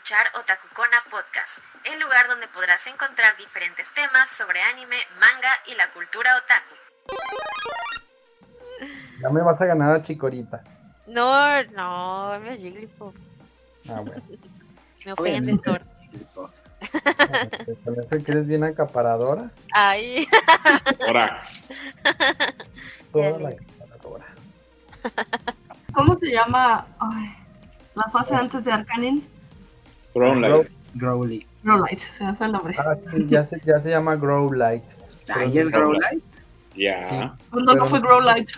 escuchar Otakukona Podcast, el lugar donde podrás encontrar diferentes temas sobre anime, manga y la cultura otaku. Ya me vas a ganar a Chicorita. No, no, me Jigglypuff. Ah, bueno. Me ofendes, Thor. ¿Te parece que eres bien acaparadora? Ay, Ahora, Toda Ya la vi. acaparadora. ¿Cómo se llama ay, la fase antes de Arcanin? Brown Light. Growly. Growlight, se me fue el nombre. Ah, sí, ya se, ya se llama Grow Light. Ah, ¿ya es Growlite? Ya. Sí. No, no fue Growlight.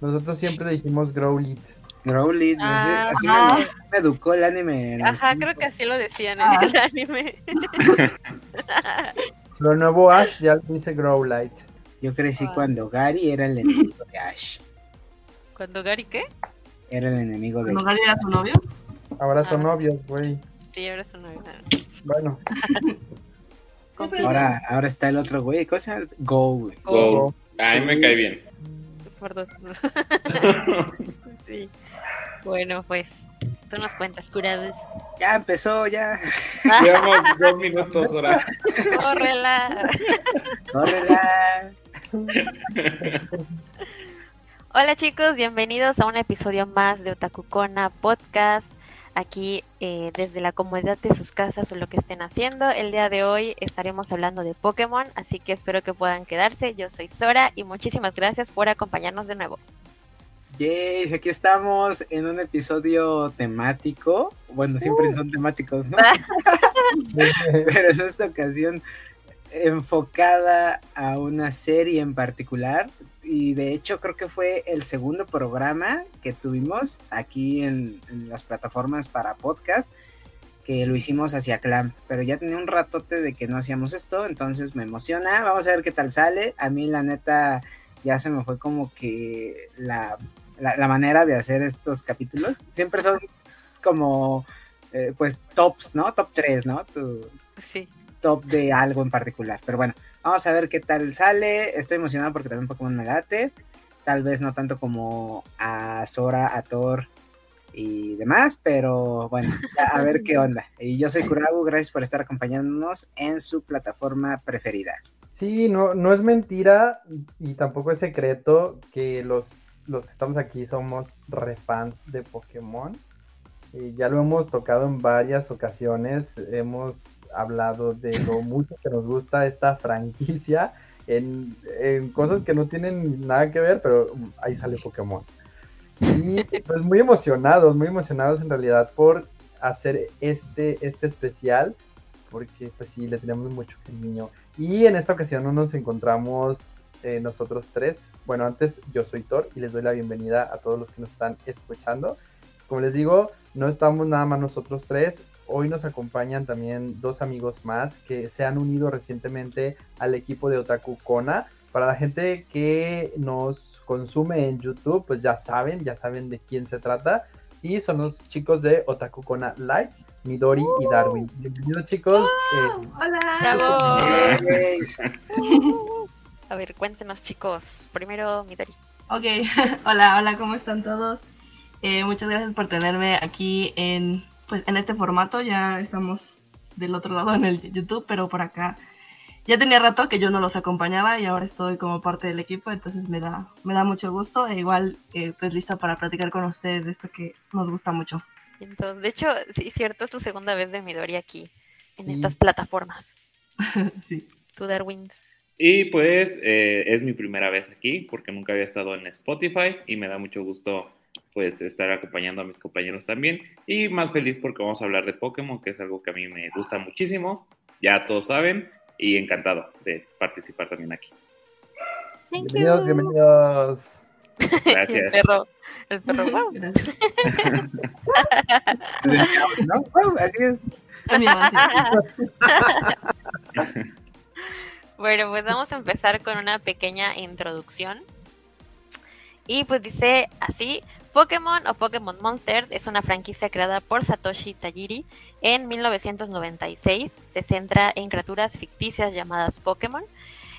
Nosotros siempre dijimos Grow Lit. Growlite, no sé, Ah, así ah. me, me educó el anime. ajá, creo que así lo decían en Ah. el anime. Lo nuevo Ash ya dice Grow Light. Yo crecí Ah. cuando Gary era el enemigo de Ash. Cuando Gary, ¿qué? Era el enemigo de Cuando Gary era su novio. Ahora son Ah, novios, güey. Sí, ahora es una Bueno. Ahora, ahora está el otro güey. ¿Cómo se llama? Go, güey. Go. A mí me cae bien. Por dos. sí. Bueno, pues, tú nos cuentas, curados. Ya empezó, ya. Llevamos dos minutos ahora. ¡Córrela! Córrela. Hola chicos, bienvenidos a un episodio más de Otakukona Podcast. Aquí eh, desde la comodidad de sus casas o lo que estén haciendo. El día de hoy estaremos hablando de Pokémon, así que espero que puedan quedarse. Yo soy Sora y muchísimas gracias por acompañarnos de nuevo. Yes, aquí estamos en un episodio temático. Bueno, siempre son temáticos, ¿no? Pero en esta ocasión enfocada a una serie en particular. Y de hecho creo que fue el segundo programa que tuvimos aquí en, las plataformas para podcast. Que lo hicimos hacia Clamp. Pero ya tenía un ratote de que no hacíamos esto. Entonces me emociona. Vamos a ver qué tal sale. A mí la neta ya se me fue como que la, la, manera de hacer estos capítulos. Siempre son como eh, pues tops, ¿no? Top 3, ¿no? Sí. Top de algo en particular. Pero bueno, vamos a ver qué tal sale. Estoy emocionado porque también Pokémon me late. Tal vez no tanto como a Sora, a Thor y demás, pero bueno, a ver qué onda. Y yo soy Kurabu, gracias por estar acompañándonos en su plataforma preferida. Sí, no, no es mentira y tampoco es secreto que los, los que estamos aquí somos refans de Pokémon. Y ya lo hemos tocado en varias ocasiones, hemos hablado de lo mucho que nos gusta esta franquicia en, en cosas que no tienen nada que ver, pero ahí sale Pokémon. Y pues muy emocionados, muy emocionados en realidad por hacer este, este especial, porque pues sí, le tenemos mucho cariño. Y en esta ocasión no nos encontramos eh, nosotros tres. Bueno, antes yo soy Thor y les doy la bienvenida a todos los que nos están escuchando. Como les digo, no estamos nada más nosotros tres. Hoy nos acompañan también dos amigos más que se han unido recientemente al equipo de Otaku Kona. Para la gente que nos consume en YouTube, pues ya saben, ya saben de quién se trata. Y son los chicos de Otaku Kona Live, Midori y Darwin. Bienvenidos chicos. Eh, Hola. ¡Bravo! A ver, cuéntenos chicos. Primero, Midori. Ok, hola, hola, ¿cómo están todos? Eh, muchas gracias por tenerme aquí en, pues, en este formato. Ya estamos del otro lado en el YouTube, pero por acá ya tenía rato que yo no los acompañaba y ahora estoy como parte del equipo, entonces me da, me da mucho gusto e igual eh, pues lista para platicar con ustedes de esto que nos gusta mucho. Entonces, de hecho, sí, cierto, es tu segunda vez de Midori aquí, en Sí. estas plataformas. sí. Tú, Darwins. Y pues eh, es mi primera vez aquí porque nunca había estado en Spotify y me da mucho gusto pues estar acompañando a mis compañeros también y más feliz porque vamos a hablar de Pokémon que es algo que a mí me gusta muchísimo, ya todos saben y encantado de participar también aquí. Thank bienvenidos, you. bienvenidos. Y el Gracias. perro, el perro, wow. Gracias. ¿No? Wow, así es. Bueno, pues vamos a empezar con una pequeña introducción. Y pues dice así, Pokémon o Pokémon Monsters es una franquicia creada por Satoshi Tajiri en 1996. Se centra en criaturas ficticias llamadas Pokémon.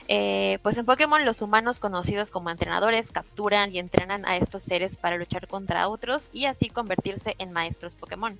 Eh, pues en Pokémon los humanos conocidos como entrenadores capturan y entrenan a estos seres para luchar contra otros y así convertirse en maestros Pokémon.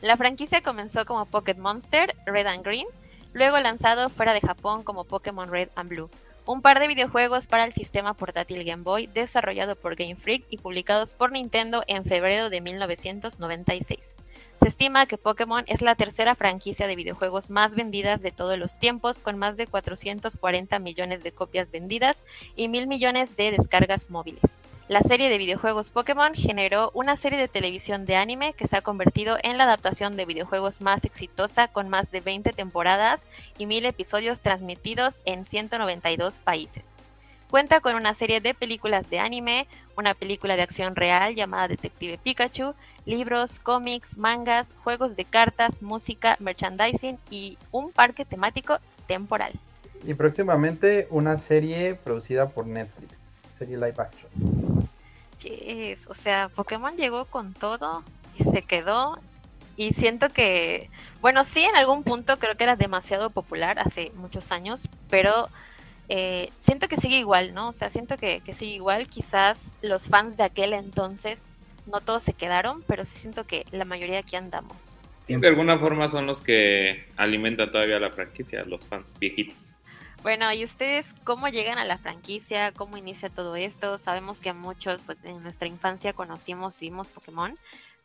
La franquicia comenzó como Pocket Monster Red and Green, luego lanzado fuera de Japón como Pokémon Red and Blue un par de videojuegos para el sistema portátil Game Boy desarrollado por Game Freak y publicados por Nintendo en febrero de 1996. Se estima que Pokémon es la tercera franquicia de videojuegos más vendidas de todos los tiempos, con más de 440 millones de copias vendidas y mil millones de descargas móviles. La serie de videojuegos Pokémon generó una serie de televisión de anime que se ha convertido en la adaptación de videojuegos más exitosa con más de 20 temporadas y mil episodios transmitidos en 192 países. Cuenta con una serie de películas de anime, una película de acción real llamada Detective Pikachu, libros, cómics, mangas, juegos de cartas, música, merchandising y un parque temático temporal. Y próximamente una serie producida por Netflix, serie live action. Yes, o sea, Pokémon llegó con todo y se quedó. Y siento que, bueno, sí, en algún punto creo que era demasiado popular hace muchos años, pero eh, siento que sigue igual, ¿no? O sea, siento que, que sigue igual. Quizás los fans de aquel entonces, no todos se quedaron, pero sí siento que la mayoría aquí andamos. De alguna forma son los que alimentan todavía la franquicia, los fans viejitos. Bueno, ¿y ustedes cómo llegan a la franquicia? ¿Cómo inicia todo esto? Sabemos que muchos, pues en nuestra infancia conocimos vimos Pokémon,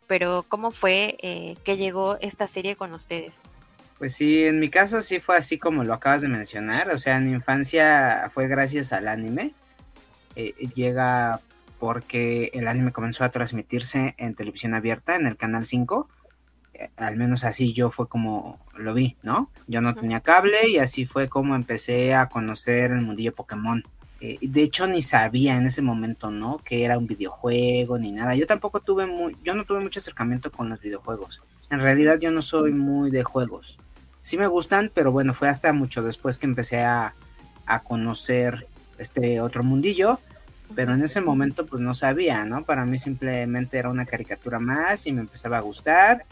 pero ¿cómo fue eh, que llegó esta serie con ustedes? Pues sí, en mi caso sí fue así como lo acabas de mencionar, o sea, en mi infancia fue gracias al anime. Eh, llega porque el anime comenzó a transmitirse en televisión abierta en el canal 5 al menos así yo fue como lo vi, ¿no? Yo no tenía cable y así fue como empecé a conocer el mundillo Pokémon. Eh, de hecho ni sabía en ese momento, ¿no? Que era un videojuego ni nada. Yo tampoco tuve muy, yo no tuve mucho acercamiento con los videojuegos. En realidad yo no soy muy de juegos. Sí me gustan, pero bueno, fue hasta mucho después que empecé a, a conocer este otro mundillo pero en ese momento pues no sabía, ¿no? Para mí simplemente era una caricatura más y me empezaba a gustar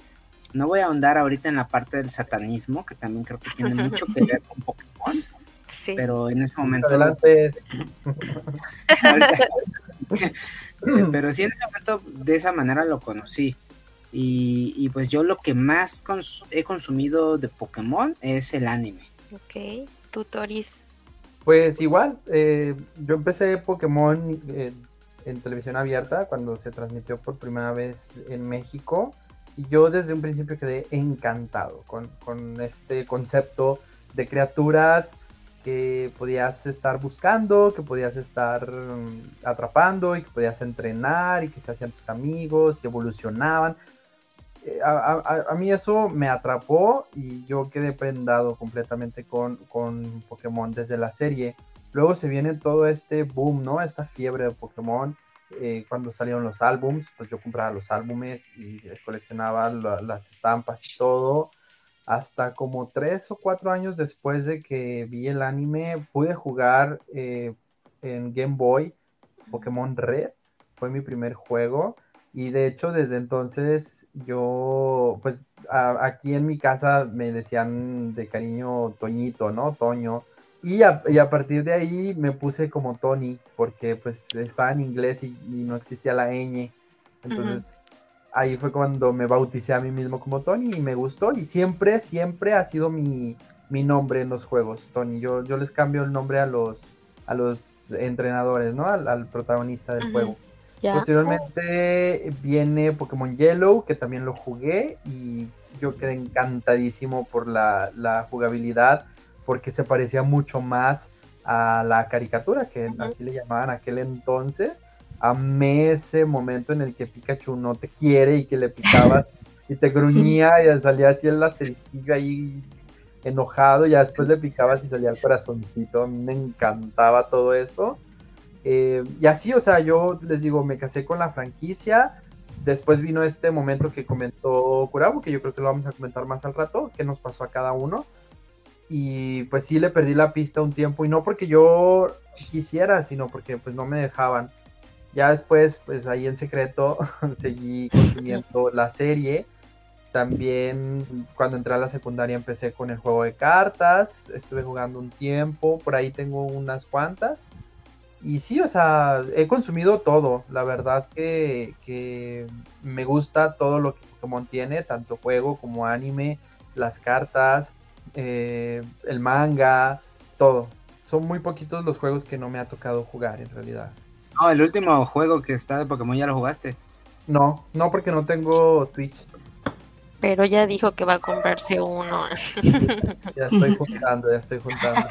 no voy a ahondar ahorita en la parte del satanismo, que también creo que tiene mucho que ver con Pokémon. Sí. Pero en ese momento. Adelante. pero sí, en ese momento de esa manera lo conocí. Y, pues yo lo que más he consumido de Pokémon es el anime. Ok, tutoris. Pues igual, eh, yo empecé Pokémon eh, en televisión abierta cuando se transmitió por primera vez en México. Yo desde un principio quedé encantado con, este concepto de criaturas que podías estar buscando, que podías estar mm, atrapando y que podías entrenar y que se hacían tus amigos y evolucionaban. Eh, a, mí eso me atrapó y yo quedé prendado completamente con, con Pokémon desde la serie. Luego se viene todo este boom, ¿no? Esta fiebre de Pokémon eh, cuando salieron los álbums, pues yo compraba los álbumes y coleccionaba las estampas y todo. Hasta como tres o cuatro años después de que vi el anime, pude jugar eh, en Game Boy Pokémon Red. Fue mi primer juego. Y de hecho, desde entonces yo, pues aquí en mi casa me decían de cariño Toñito, ¿no? Toño. Y a, y a, partir de ahí me puse como Tony, porque pues estaba en inglés y, no existía la ñ. Entonces ahí fue cuando me bauticé a mí mismo como Tony y me gustó. Y siempre, siempre ha sido mi, mi nombre en los juegos, Tony. Yo, yo les cambio el nombre a los, a los entrenadores, ¿no? Al, protagonista del juego. Posteriormente viene Pokémon Yellow, que también lo jugué y yo quedé encantadísimo por la, la jugabilidad porque se parecía mucho más a la caricatura, que así le llamaban aquel entonces. Amé ese momento en el que Pikachu no te quiere y que le picabas y te gruñía y salía así el asterisquillo ahí enojado, y después le picabas y salía el corazoncito. A mí me encantaba todo eso. Eh, y así, o sea, yo les digo, me casé con la franquicia. Después vino este momento que comentó Kurabo, que yo creo que lo vamos a comentar más al rato, que nos pasó a cada uno y pues sí le perdí la pista un tiempo y no porque yo quisiera, sino porque pues no me dejaban. Ya después, pues ahí en secreto seguí consumiendo la serie. También cuando entré a la secundaria empecé con el juego de cartas, estuve jugando un tiempo, por ahí tengo unas cuantas. y sí, o sea, he consumido todo. La verdad que, que me gusta todo lo que Pokémon tiene, tanto juego como anime, las cartas, eh, el manga, todo. Son muy poquitos los juegos que no me ha tocado jugar en realidad. No, el último juego que está de Pokémon ya lo jugaste. No, no porque no tengo Switch. Pero ya dijo que va a comprarse uno. Ya estoy juntando, ya estoy juntando.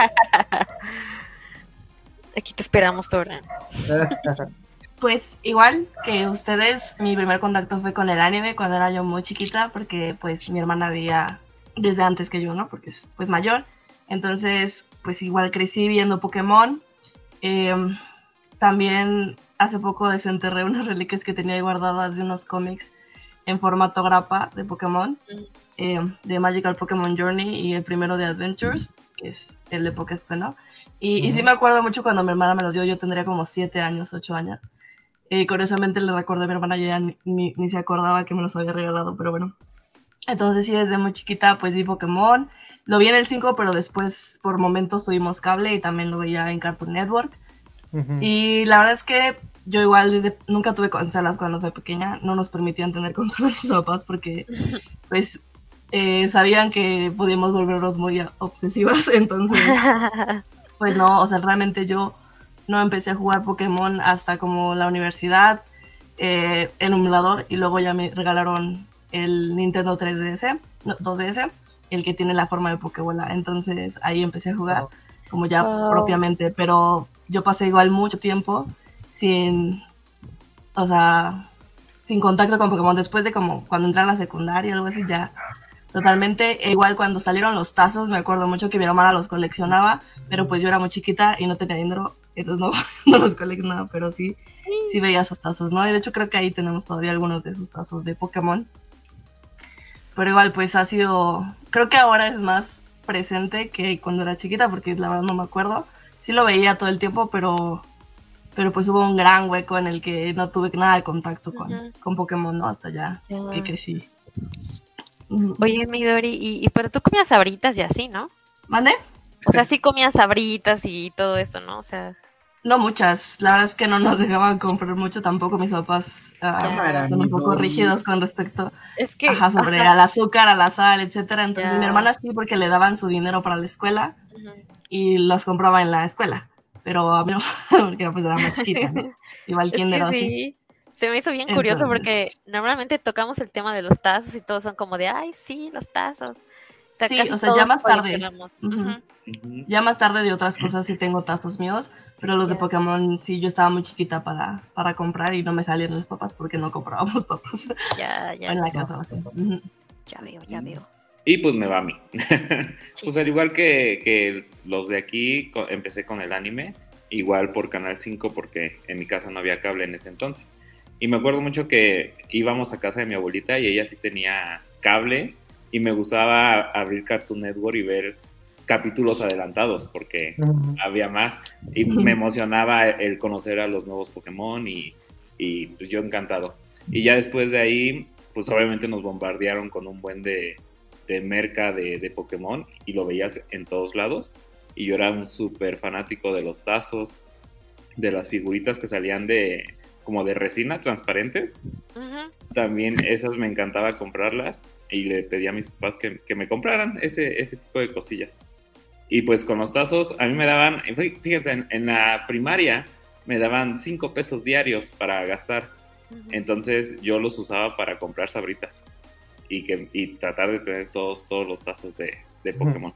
Aquí te esperamos, Tora. Pues igual que ustedes, mi primer contacto fue con el anime cuando era yo muy chiquita, porque pues mi hermana veía desde antes que yo, ¿no? Porque es pues mayor. Entonces, pues igual crecí viendo Pokémon. Eh, también hace poco desenterré unas reliquias que tenía ahí guardadas de unos cómics en formato grapa de Pokémon, eh, de Magical Pokémon Journey y el primero de Adventures, que es el de Pokéspe, ¿no? Y, y sí me acuerdo mucho cuando mi hermana me los dio, yo tendría como 7 años, 8 años. Y curiosamente le recordé a mi hermana, ya ni, ni, ni se acordaba que me los había regalado, pero bueno. Entonces sí, desde muy chiquita pues vi Pokémon. Lo vi en el 5, pero después por momentos tuvimos cable y también lo veía en Cartoon Network. Ujú. Y la verdad es que yo igual desde, nunca tuve consolas cuando fui pequeña, no nos permitían tener consolas mis papás porque pues eh, sabían que podíamos volvernos muy obsesivas, entonces pues no, o sea, realmente yo no empecé a jugar Pokémon hasta como la universidad eh, en un emulador y luego ya me regalaron el Nintendo 3DS, no, 2DS, el que tiene la forma de Pokébola, entonces ahí empecé a jugar como ya Wow. propiamente, pero yo pasé igual mucho tiempo sin, o sea, sin contacto con Pokémon. Después de como cuando entré a la secundaria, algo así, ya totalmente. E igual cuando salieron los tazos, me acuerdo mucho que mi hermana los coleccionaba, pero pues yo era muy chiquita y no tenía dinero, entonces no, no los coleccionaba, pero sí, sí veía esos tazos, ¿no? Y de hecho creo que ahí tenemos todavía algunos de esos tazos de Pokémon. Pero igual, pues ha sido, creo que ahora es más presente que cuando era chiquita, porque la verdad no me acuerdo. Sí lo veía todo el tiempo, pero pero pues hubo un gran hueco en el que no tuve nada de contacto con, con Pokémon, ¿no? Hasta ya Ya. que crecí. Oye, Midori, y, y pero tú comías sabritas y así, ¿no? ¿Mande? O sea, sí comías sabritas y todo eso, ¿no? O sea, No muchas, la verdad es que no nos dejaban comprar mucho tampoco mis papás ah, son un poco rígidos con respecto es que ajá, sobre ajá, al azúcar, a la sal, etcétera. Entonces mi hermana sí porque le daban su dinero para la escuela y los compraba en la escuela. Pero a mí no, porque pues era más chiquita, ¿no? Igual que o así. sí, se me hizo bien curioso Entonces- porque normalmente tocamos el tema de los tazos y todos son como de, ay, sí, los tazos. O sea, Sí, o sea, ya más tarde. Ya más tarde de otras cosas sí tengo tazos míos, pero los de. Pokémon sí yo estaba muy chiquita para, para comprar y no me salían los papás porque no comprábamos papas Ya, ya, en la no. casa. Ya veo, ya veo. Y pues me va a mí. Sí. pues al igual que, que los de aquí, empecé con el anime, igual por Canal 5 porque en mi casa no había cable en ese entonces. Y me acuerdo mucho que íbamos a casa de mi abuelita y ella sí tenía cable y me gustaba abrir Cartoon Network y ver capítulos adelantados porque había más y me emocionaba el conocer a los nuevos Pokémon y, y, pues yo encantado. Y ya después de ahí, pues obviamente nos bombardearon con un buen de, de merca de, de Pokémon y lo veías en todos lados. Y yo era un súper fanático de los tazos, de las figuritas que salían de como de resina transparentes. También esas me encantaba comprarlas y le pedí a mis papás que, que me compraran ese, ese tipo de cosillas. Y pues con los tazos, a mí me daban, fíjense, en, en la primaria me daban 5 pesos diarios para gastar. Entonces yo los usaba para comprar sabritas y, que, y tratar de tener todos, todos los tazos de, de. Pokémon.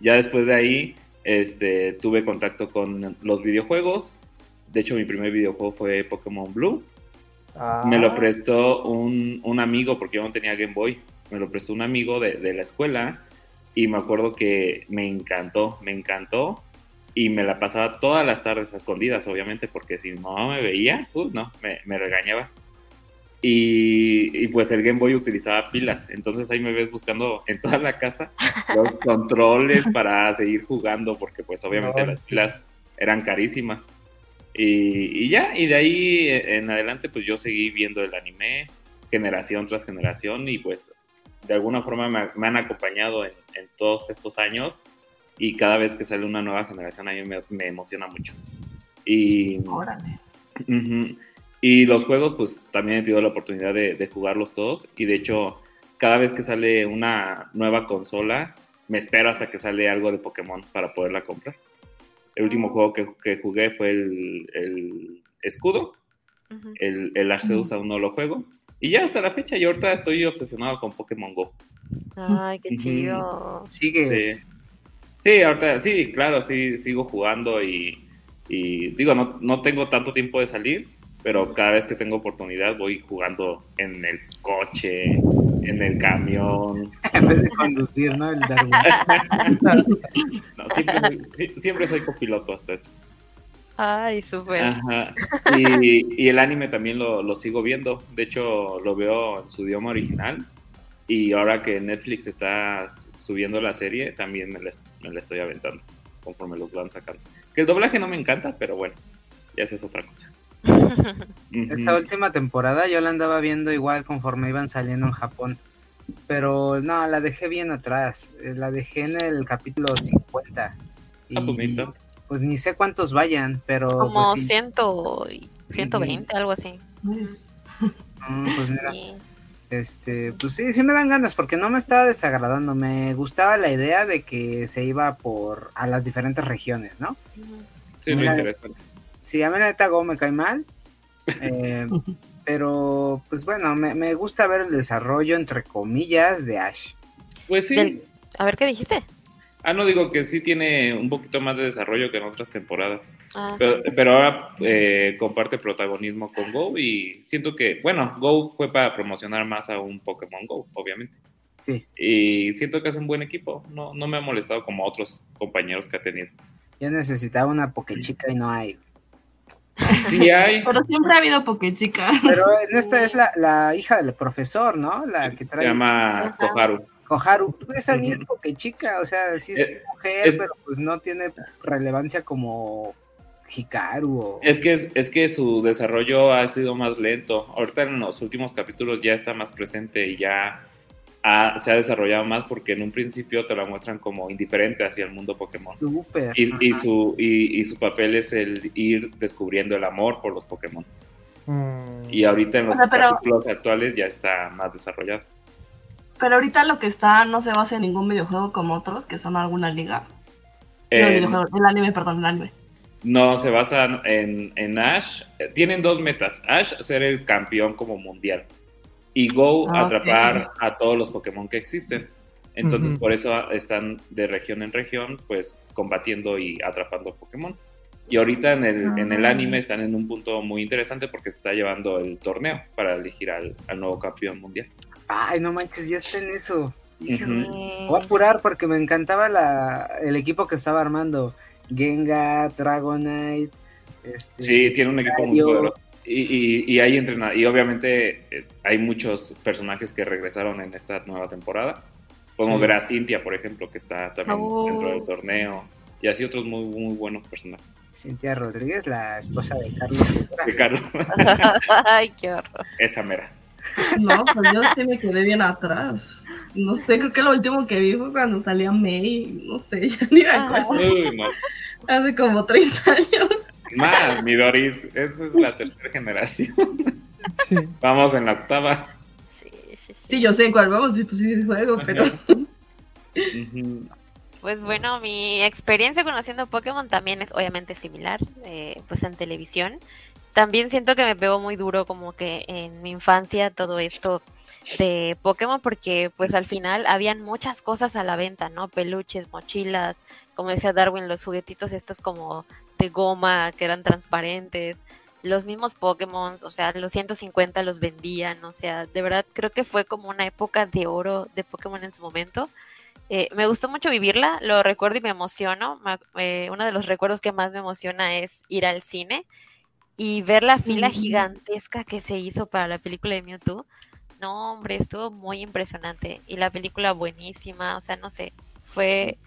Ya después de ahí este, tuve contacto con los videojuegos. De hecho, mi primer videojuego fue Pokémon Blue. Me lo Ah, prestó un, un amigo, porque yo no tenía Game Boy. Me lo prestó un amigo de, de la escuela y me acuerdo que me encantó, me encantó. Y me la pasaba todas las tardes a escondidas, obviamente, porque si no me veía, pues no, me, me regañaba. Y, y, pues el Game Boy utilizaba pilas, entonces ahí me ves buscando en toda la casa los controles para seguir jugando, porque pues obviamente No. las pilas eran carísimas. Y, y ya, y de ahí en adelante pues yo seguí viendo el anime generación tras generación y pues de alguna forma me, me han acompañado en, en, todos estos años y cada vez que sale una nueva generación a mí me, me emociona mucho. Y, Órale. y los juegos, pues también he tenido la oportunidad de, de jugarlos todos. Y de hecho, cada vez que sale una nueva consola, me espero hasta que sale algo de Pokémon para poderla comprar. El último juego que, que jugué fue el, el Escudo. El, el Arceus aún no lo juego. Y ya hasta la fecha, yo ahorita estoy obsesionado con Pokémon Go. Ay, qué chido. Sigues. Sí. Sí, ahorita sí, claro, sí, sigo jugando y, y digo, no, no tengo tanto tiempo de salir, pero cada vez que tengo oportunidad voy jugando en el coche, en el camión. En vez de conducir, ¿no? El Darwin. No, siempre, soy, siempre soy copiloto hasta eso. Ay, súper. Y, y el anime también lo, lo sigo viendo. De hecho, lo veo en su idioma original. Y ahora que Netflix está subiendo la serie, también me la, me la estoy aventando conforme los van sacando. Que el doblaje no me encanta, pero bueno, ya esa es otra cosa. Esta última temporada yo la andaba viendo igual conforme iban saliendo en Japón. Pero no, la dejé bien atrás. Eh, La dejé en el capítulo 50. Y Ah, pues ni pues sé cuántos vayan, pero. Como pues, sí. ciento y 120, algo así. Pues, Mm, pues mira, Sí. este, pues sí, sí me dan ganas porque no me estaba desagradando. Me gustaba la idea de que se iba por a las diferentes regiones, ¿no? Sí, muy interesante. Sí, a mí la neta Go me cae mal. eh, pero pues bueno, me, me gusta ver el desarrollo entre comillas de Ash. Pues sí. Del- A ver, ¿qué dijiste? Ah, no digo que sí tiene un poquito más de desarrollo que en otras temporadas. Ah, Pero, pero ahora eh, comparte protagonismo con Go y siento que, bueno, Go fue para promocionar más a un Pokémon Go, obviamente. Sí. Y siento que es un buen equipo. No, no me ha molestado como otros compañeros que ha tenido. Yo necesitaba una Pokechica y no hay. Sí hay. pero siempre ha habido Pokechica. Pero en esta es la, la hija del profesor, ¿no? La que Se trae llama Ajá. Koharu. Koharu. Esa ni es Pokechica, o sea, sí es Eh, mujer, es- pero pues no tiene relevancia como Hikaru o... Es que, es, es que su desarrollo ha sido más lento. Ahorita en los últimos capítulos ya está más presente y ya ha- se ha desarrollado más porque en un principio te la muestran como indiferente hacia el mundo Pokémon. Súper. Y, su, y, y su papel es el ir descubriendo el amor por los Pokémon. Mm, Y ahorita en los O sea, pero- capítulos actuales ya está más desarrollado. Pero ahorita lo que está no se basa en ningún videojuego como otros, que son alguna liga. No, el Eh, videojuego, el anime, perdón, el anime. no, se basan en, en Ash. Eh, Tienen dos metas. Ash ser el campeón como mundial. Y Go Ah, atrapar a todos los Pokémon que existen. Entonces por eso están de región en región, pues combatiendo y atrapando Pokémon. Y ahorita en el, en el Ah. anime están en un punto muy interesante porque se está llevando el torneo para elegir al, al nuevo campeón mundial. Ay, no manches, ya está en eso. Voy a apurar porque me encantaba la, el equipo que estaba armando. Gengar, Dragonite. Este, Sí, tiene un equipo muy poderoso. Y, y, y hay entrenad- y obviamente eh, hay muchos personajes que regresaron en esta nueva temporada. Podemos Sí. ver a Cintia, por ejemplo, que está también Oh, dentro del sí. torneo. Y así otros muy, muy buenos personajes. Cintia Rodríguez, la esposa de Carlos. De Carlos, Ay, qué horror. esa mera. No, pues yo sí me quedé bien atrás. No sé, creo que lo último que vi fue cuando salía May. No sé, ya ni me acuerdo. Uy, no. Hace como 30 años. Más, mi Doris, esa es la tercera generación. sí. Vamos en la octava. Sí, sí, sí. Sí, yo sé en cuál vamos, sí, pues sí juego, pero. Pues bueno, mi experiencia conociendo Pokémon también es obviamente similar, eh, pues en televisión. También siento que me pegó muy duro como que en mi infancia todo esto de Pokémon porque pues al final habían muchas cosas a la venta, ¿no? Peluches, mochilas, como decía Darwin, los juguetitos estos como de goma que eran transparentes, los mismos Pokémon, o sea, los 150 los vendían, o sea, de verdad creo que fue como una época de oro de Pokémon en su momento. Eh, me gustó mucho vivirla, lo recuerdo y me emociono. Me eh, uno de los recuerdos que más me emociona es ir al cine y ver la fila gigantesca que se hizo para la película de Mewtwo. No, hombre, estuvo muy impresionante y la película buenísima, o sea, no sé, fue,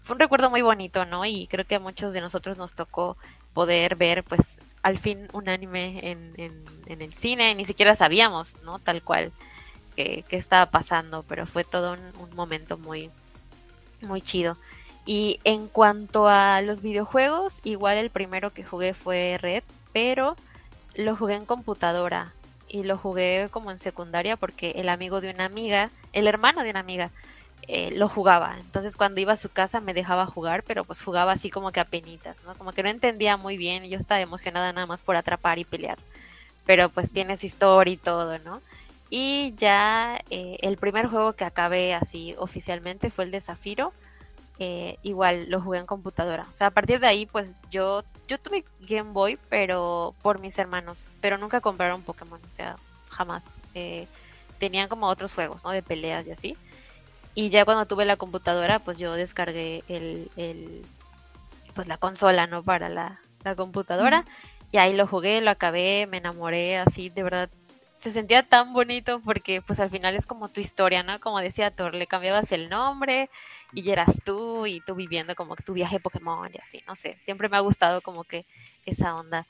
fue un recuerdo muy bonito, ¿no? Y creo que a muchos de nosotros nos tocó poder ver, pues, al fin un anime en, en, en el cine, ni siquiera sabíamos, ¿no? Tal cual que, que estaba pasando, pero fue todo un, un momento muy, muy chido. Y en cuanto a los videojuegos, igual el primero que jugué fue Red, pero lo jugué en computadora y lo jugué como en secundaria porque el amigo de una amiga, el hermano de una amiga, eh, lo jugaba. Entonces cuando iba a su casa me dejaba jugar, pero pues jugaba así como que a penitas, ¿no? Como que no entendía muy bien y yo estaba emocionada nada más por atrapar y pelear. Pero pues tiene su historia y todo, ¿no? Y ya eh, el primer juego que acabé así oficialmente fue el de. Eh, igual lo jugué en computadora. O sea, a partir de ahí, pues yo, yo tuve Game Boy, pero por mis hermanos. Pero nunca compraron Pokémon, o sea, jamás. tenían como otros juegos, ¿no? De peleas y así. Y ya cuando tuve la computadora, pues yo descargué el, el pues la consola, ¿no? Para la, computadora. Y ahí lo jugué, lo acabé, me enamoré, así, de verdad. Se sentía tan bonito porque pues al final es como tu historia, ¿no? Como decía Thor, le cambiabas el nombre y eras tú y tú viviendo como tu viaje Pokémon y así, no sé. Siempre me ha gustado como que esa onda.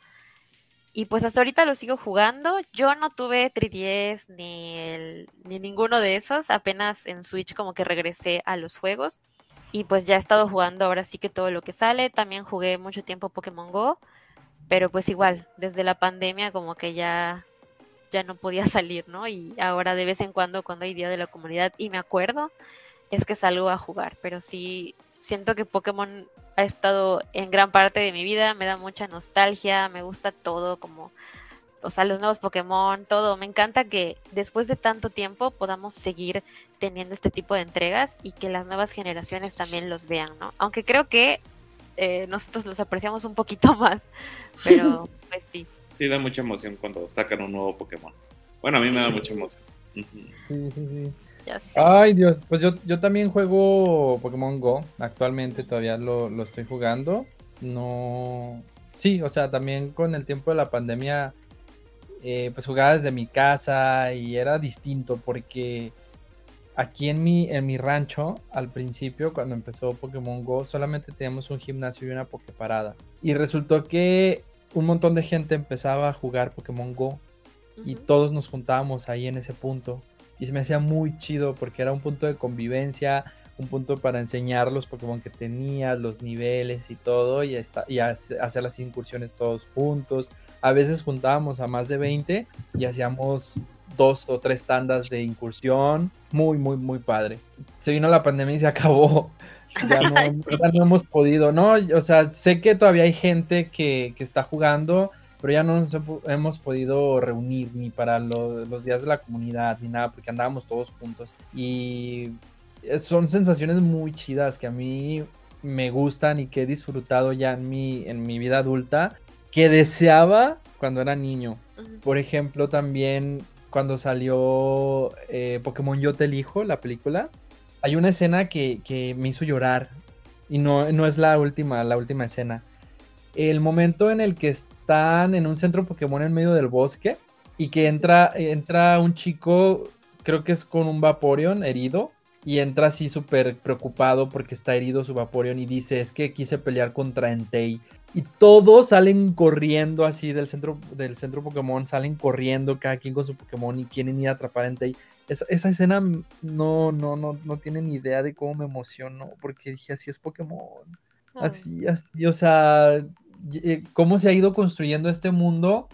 Y pues hasta ahorita lo sigo jugando. Yo no tuve 3DS ni, ni ninguno de esos. Apenas en Switch como que regresé a los juegos. Y pues ya he estado jugando ahora sí que todo lo que sale. También jugué mucho tiempo Pokémon Go. Pero pues igual, desde la pandemia como que ya, ya no podía salir, ¿no? Y ahora de vez en cuando, cuando hay Día de la Comunidad y me acuerdo, es que salgo a jugar. Pero sí, siento que Pokémon ha estado en gran parte de mi vida, me da mucha nostalgia, me gusta todo como, o sea, los nuevos Pokémon, todo. Me encanta que después de tanto tiempo podamos seguir teniendo este tipo de entregas y que las nuevas generaciones también los vean, ¿no? Aunque creo que eh, nosotros los apreciamos un poquito más, pero pues sí. Sí, da mucha emoción cuando sacan un nuevo Pokémon. Bueno, a mí me da mucha emoción. Sí, sí, Ay, Dios, pues yo, yo también juego Pokémon Go. Actualmente todavía lo, estoy jugando. No. Sí, o sea, también con el tiempo de la pandemia, eh, pues jugaba desde mi casa y era distinto porque aquí en mi, en mi rancho, al principio, cuando empezó Pokémon Go, solamente teníamos un gimnasio y una Poképarada. Y resultó que un montón de gente empezaba a jugar Pokémon Go y todos nos juntábamos ahí en ese punto y se me hacía muy chido porque era un punto de convivencia, un punto para enseñar los Pokémon que tenías, los niveles y todo, y, y hacer las incursiones todos juntos. A veces juntábamos a más de 20 y hacíamos dos o tres tandas de incursión. Muy, muy, muy padre. Se vino la pandemia y se acabó. Ya no, ya no hemos podido, ¿no? O sea, sé que todavía hay gente que, que está jugando, pero ya no nos hemos podido reunir ni para los días de la comunidad ni nada, porque andábamos todos juntos. Y son sensaciones muy chidas que a mí me gustan y que he disfrutado ya en mi, en mi vida adulta, que deseaba cuando era niño. Por ejemplo, también cuando salió eh, Pokémon Yo Te Elijo, la película, hay una escena que, que me hizo llorar. Y no, no es la última, la última escena. El momento en el que están en un centro Pokémon en medio del bosque y que entra, entra un chico, creo que es con un Vaporeon herido, y entra así súper preocupado porque está herido su Vaporeon y dice, es que quise pelear contra Entei. Y todos salen corriendo así del centro, del centro Pokémon, salen corriendo cada quien con su Pokémon y quieren ir a atrapar a Entei. Esa, esa escena no, no, no, no tienen idea de cómo me emocionó, porque dije, así es Pokémon. Así, así, o sea, cómo se ha ido construyendo este mundo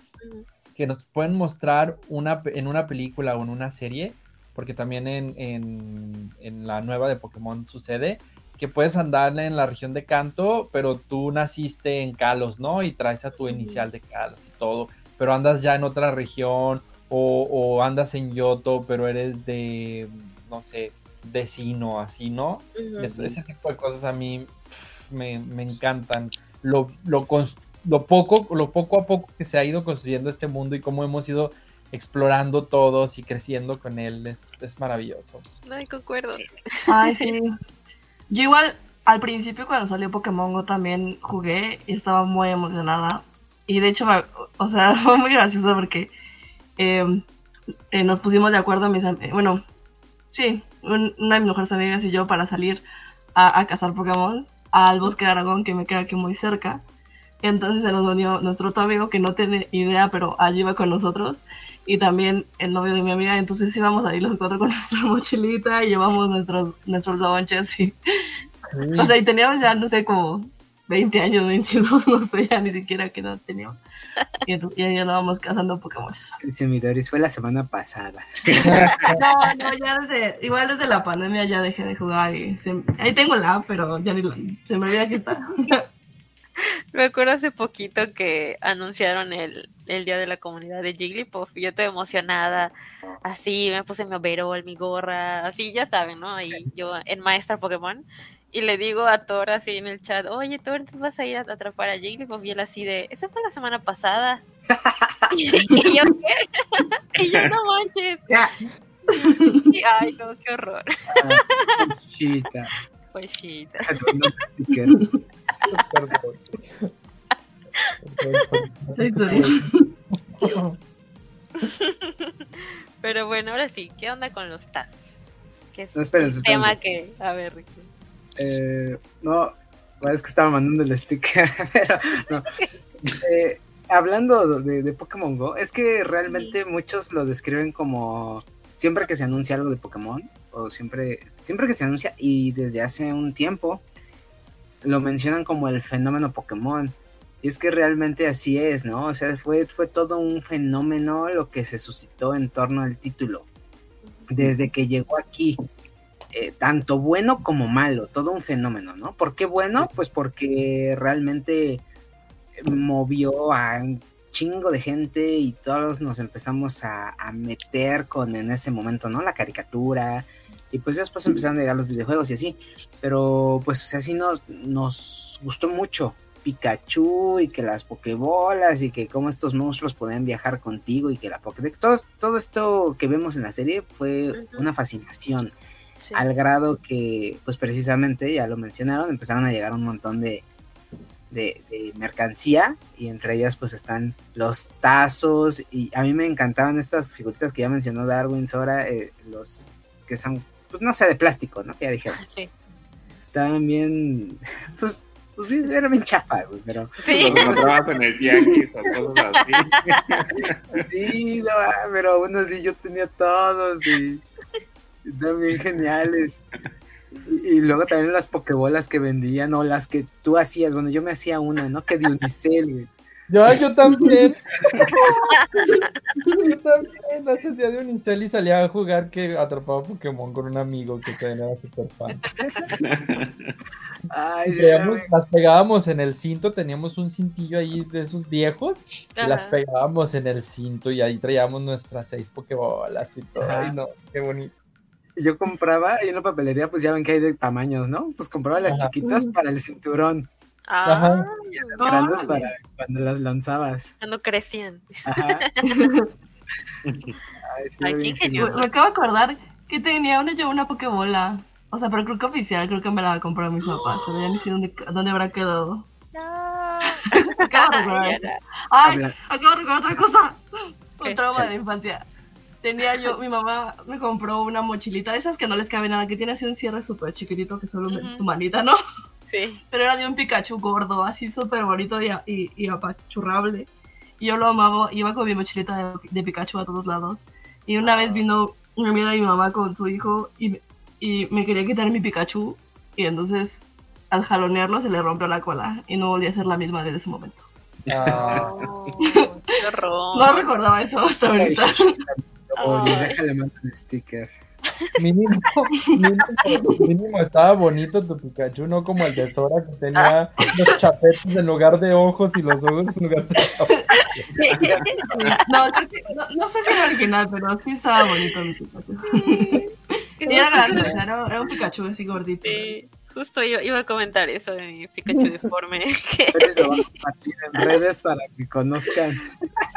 que nos pueden mostrar una, en una película o en una serie, porque también en, la nueva de Pokémon sucede, que puedes andar en la región de Kanto, pero tú naciste en Kalos, ¿no? Y traes a tu inicial de Kalos y todo, pero andas ya en otra región o, andas en Yoto, pero eres de, no sé, vecino, así, ¿no? ese tipo de cosas a mí me, me encantan lo, lo, lo, poco, lo poco a poco que se ha ido construyendo este mundo y cómo hemos ido explorando todos y creciendo con él. Es, es maravilloso. No, concuerdo. Ay, sí. Yo igual al principio cuando salió Pokémon Go también jugué y estaba muy emocionada. Y de hecho, o sea, fue muy gracioso porque em, eh, nos pusimos de acuerdo, mis bueno, sí, una de mis mejores amigas y yo para salir a, a cazar Pokémon al bosque de Aragón, que me queda aquí muy cerca. Entonces se nos unió nuestro otro amigo que no tiene idea, pero allí iba con nosotros. Y también el novio de mi amiga. Entonces íbamos ahí los cuatro con nuestra mochilita y llevamos nuestros, nuestros lonches y O sea, y teníamos ya, no sé, como 20 años, 22, no sé, ya ni siquiera qué edad teníamos. Y entonces ya andábamos cazando Pokémon. Dice mi Doris, fue la semana pasada. No, no, ya desde, igual desde la pandemia ya dejé de jugar y se- ahí tengo la app, pero ya ni la, se me olvida quitar. Me acuerdo hace poquito que anunciaron el, el día de la comunidad de Jigglypuff y yo estoy emocionada, así, me puse mi overall, mi gorra, así, ya saben, ¿no? Ahí yo en Maestra Pokémon y le digo a Thor así en el chat, oye Thor, entonces vas a ir a atrapar a Jigglypuff y él así de, esa fue la semana pasada. y yo, ¿qué? y yo, no manches. Ya. Sí, ay, no, qué horror. Ah, Chita. Pues historia. Pero bueno, ahora sí, ¿qué onda con los tazos? Que es No, espérense, el tema que, a ver, Ricky. Eh, no, es que estaba mandando el sticker, pero no. Eh, hablando de, de Pokémon Go, es que realmente muchos lo describen como siempre que se anuncia algo de Pokémon, o siempre, siempre que se anuncia, y desde hace un tiempo, lo mencionan como el fenómeno Pokémon. Y es que realmente así es, ¿no? O sea, fue, fue todo un fenómeno lo que se suscitó en torno al título. Desde que llegó aquí, eh, tanto bueno como malo, todo un fenómeno, ¿no? ¿Por qué bueno? Pues porque realmente movió a un chingo de gente y todos nos empezamos a, a meter con en ese momento, ¿no? La caricatura. Y pues después empezaron a llegar los videojuegos y así. Pero pues o sea, sí nos, nos gustó mucho Pikachu y que las Pokébolas y que cómo estos monstruos podían viajar contigo y que la Pokédex. Todo, todo esto que vemos en la serie fue una fascinación Sí. al grado que, pues precisamente, ya lo mencionaron, empezaron a llegar un montón de, de, de mercancía y entre ellas pues están los tazos y a mí me encantaban estas figuritas que ya mencionó Darwin, Sora, eh, los que son, pues no sé, de plástico, ¿no? Que ya dijeron, Sí. estaban bien, pues, pues bien- era bien chafa, güey, pero Sí. Los encontrabas en el tianguis o cosas así. sí, no, pero aún así yo tenía todos y también geniales. Y, y luego también las pokebolas que vendían o las que tú hacías. Bueno, yo me hacía una, ¿no? Que de unicel, güey. Yo, yo también. yo también. Hace hacía de un Unicel y salía a jugar que atrapaba Pokémon con un amigo que también era súper fan. Ay, las pegábamos en el cinto, teníamos un cintillo ahí de esos viejos y las pegábamos en el cinto y ahí traíamos nuestras seis Pokébolas y todo. Ajá. Ay, no, qué bonito. Yo compraba y en la papelería, pues ya ven que hay de tamaños, ¿no? Pues compraba las Ajá. chiquitas para el cinturón Ah, Ajá. y las grandes para cuando las lanzabas. cuando crecían. Ajá. Ay, sí, Ay, era qué ingenioso. Me, acabo de acordar que tenía una yo una Pokébola. O sea, pero creo que oficial, creo que me la compró mis papás, pero ya ni sé dónde, dónde habrá quedado. No. Acabo de recordar. Ay, Habla- acabo de recordar otra cosa. ¿Qué? Un trauma Chale. de la infancia. Tenía yo, mi mamá me compró una mochilita de esas que no les cabe nada, que tiene así un cierre súper chiquitito que solo metes Ujú. tu manita, ¿no? Sí. Pero era de un Pikachu gordo, así súper bonito y, y, y apachurrable. Y yo lo amaba, iba con mi mochilita de, de Pikachu a todos lados. Y una vez vino una amiga de mi mamá con su hijo y, me- y me quería quitar mi Pikachu. Y entonces, al jalonearlo, se le rompió la cola y no volví a ser la misma desde ese momento. Ah, Oh, qué horror. No recordaba eso hasta ahorita. Boris, Ay. déjale mandar el sticker. mínimo, mínimo, mínimo estaba bonito tu Pikachu, no como el de Sora que tenía los chapetes en lugar de ojos y los ojos en lugar de chapetes. No, no, no sé si era original, pero sí estaba bonito mi Pikachu. Y era grande, o sea, era un Pikachu así gordito. Sí, justo yo iba a comentar eso de mi Pikachu deforme. lo van a compartir en redes para que conozcan.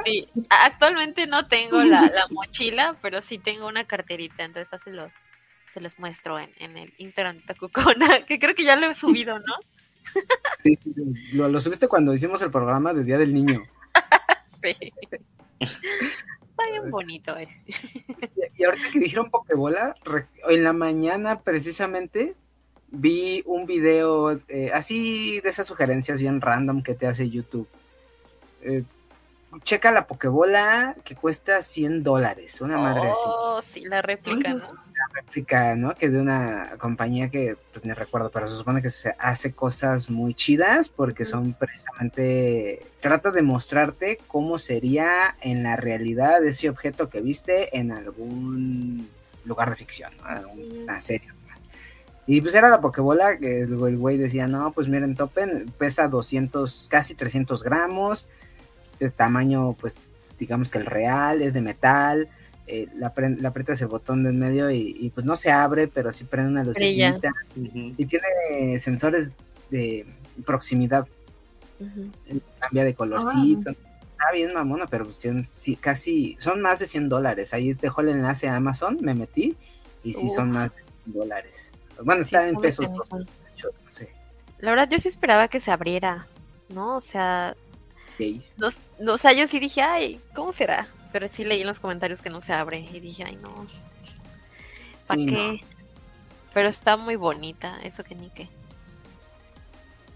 sí, actualmente no tengo la, la mochila, pero sí tengo una carterita, entonces así los se los muestro en, en el Instagram de Tacucona, que creo que ya lo he subido, ¿no? Sí, sí, lo, lo subiste cuando hicimos el programa de Día del Niño. Sí. Está bien bonito, eh. Y, y ahorita que dijeron Pokébola, en la mañana precisamente vi un video eh, así de esas sugerencias bien random que te hace YouTube. Eh, checa la Pokébola que cuesta 100 dólares, una madre así. Oh, sí, la réplica, ¿no? La réplica, ¿no? Que de una compañía que, pues ni recuerdo, pero se supone que se hace cosas muy chidas porque son precisamente, trata de mostrarte cómo sería en la realidad ese objeto que viste en algún lugar de ficción, ¿no? una serie. Y pues era la Pokébola que el güey decía, no, pues miren, Topen pesa 200, casi 300 gramos, de tamaño, pues digamos que el real, es de metal, eh, la, la, aprietas el botón de en medio y, pues no se abre, pero sí prende una lucecita. Y tiene sensores de proximidad. Cambia de colorcito. Está bien mamona, pero pues, casi son más de 100 dólares. Ahí dejó el enlace a Amazon, me metí y sí son más de 100 dólares. Bueno, está en pesos. sé. La verdad yo sí esperaba que se abriera, ¿no? O sea, no, o sea, yo sí dije, ay, ¿cómo será? Pero sí leí en los comentarios que no se abre y dije, ay, no. ¿Para qué? Pero está muy bonita, eso que ni qué.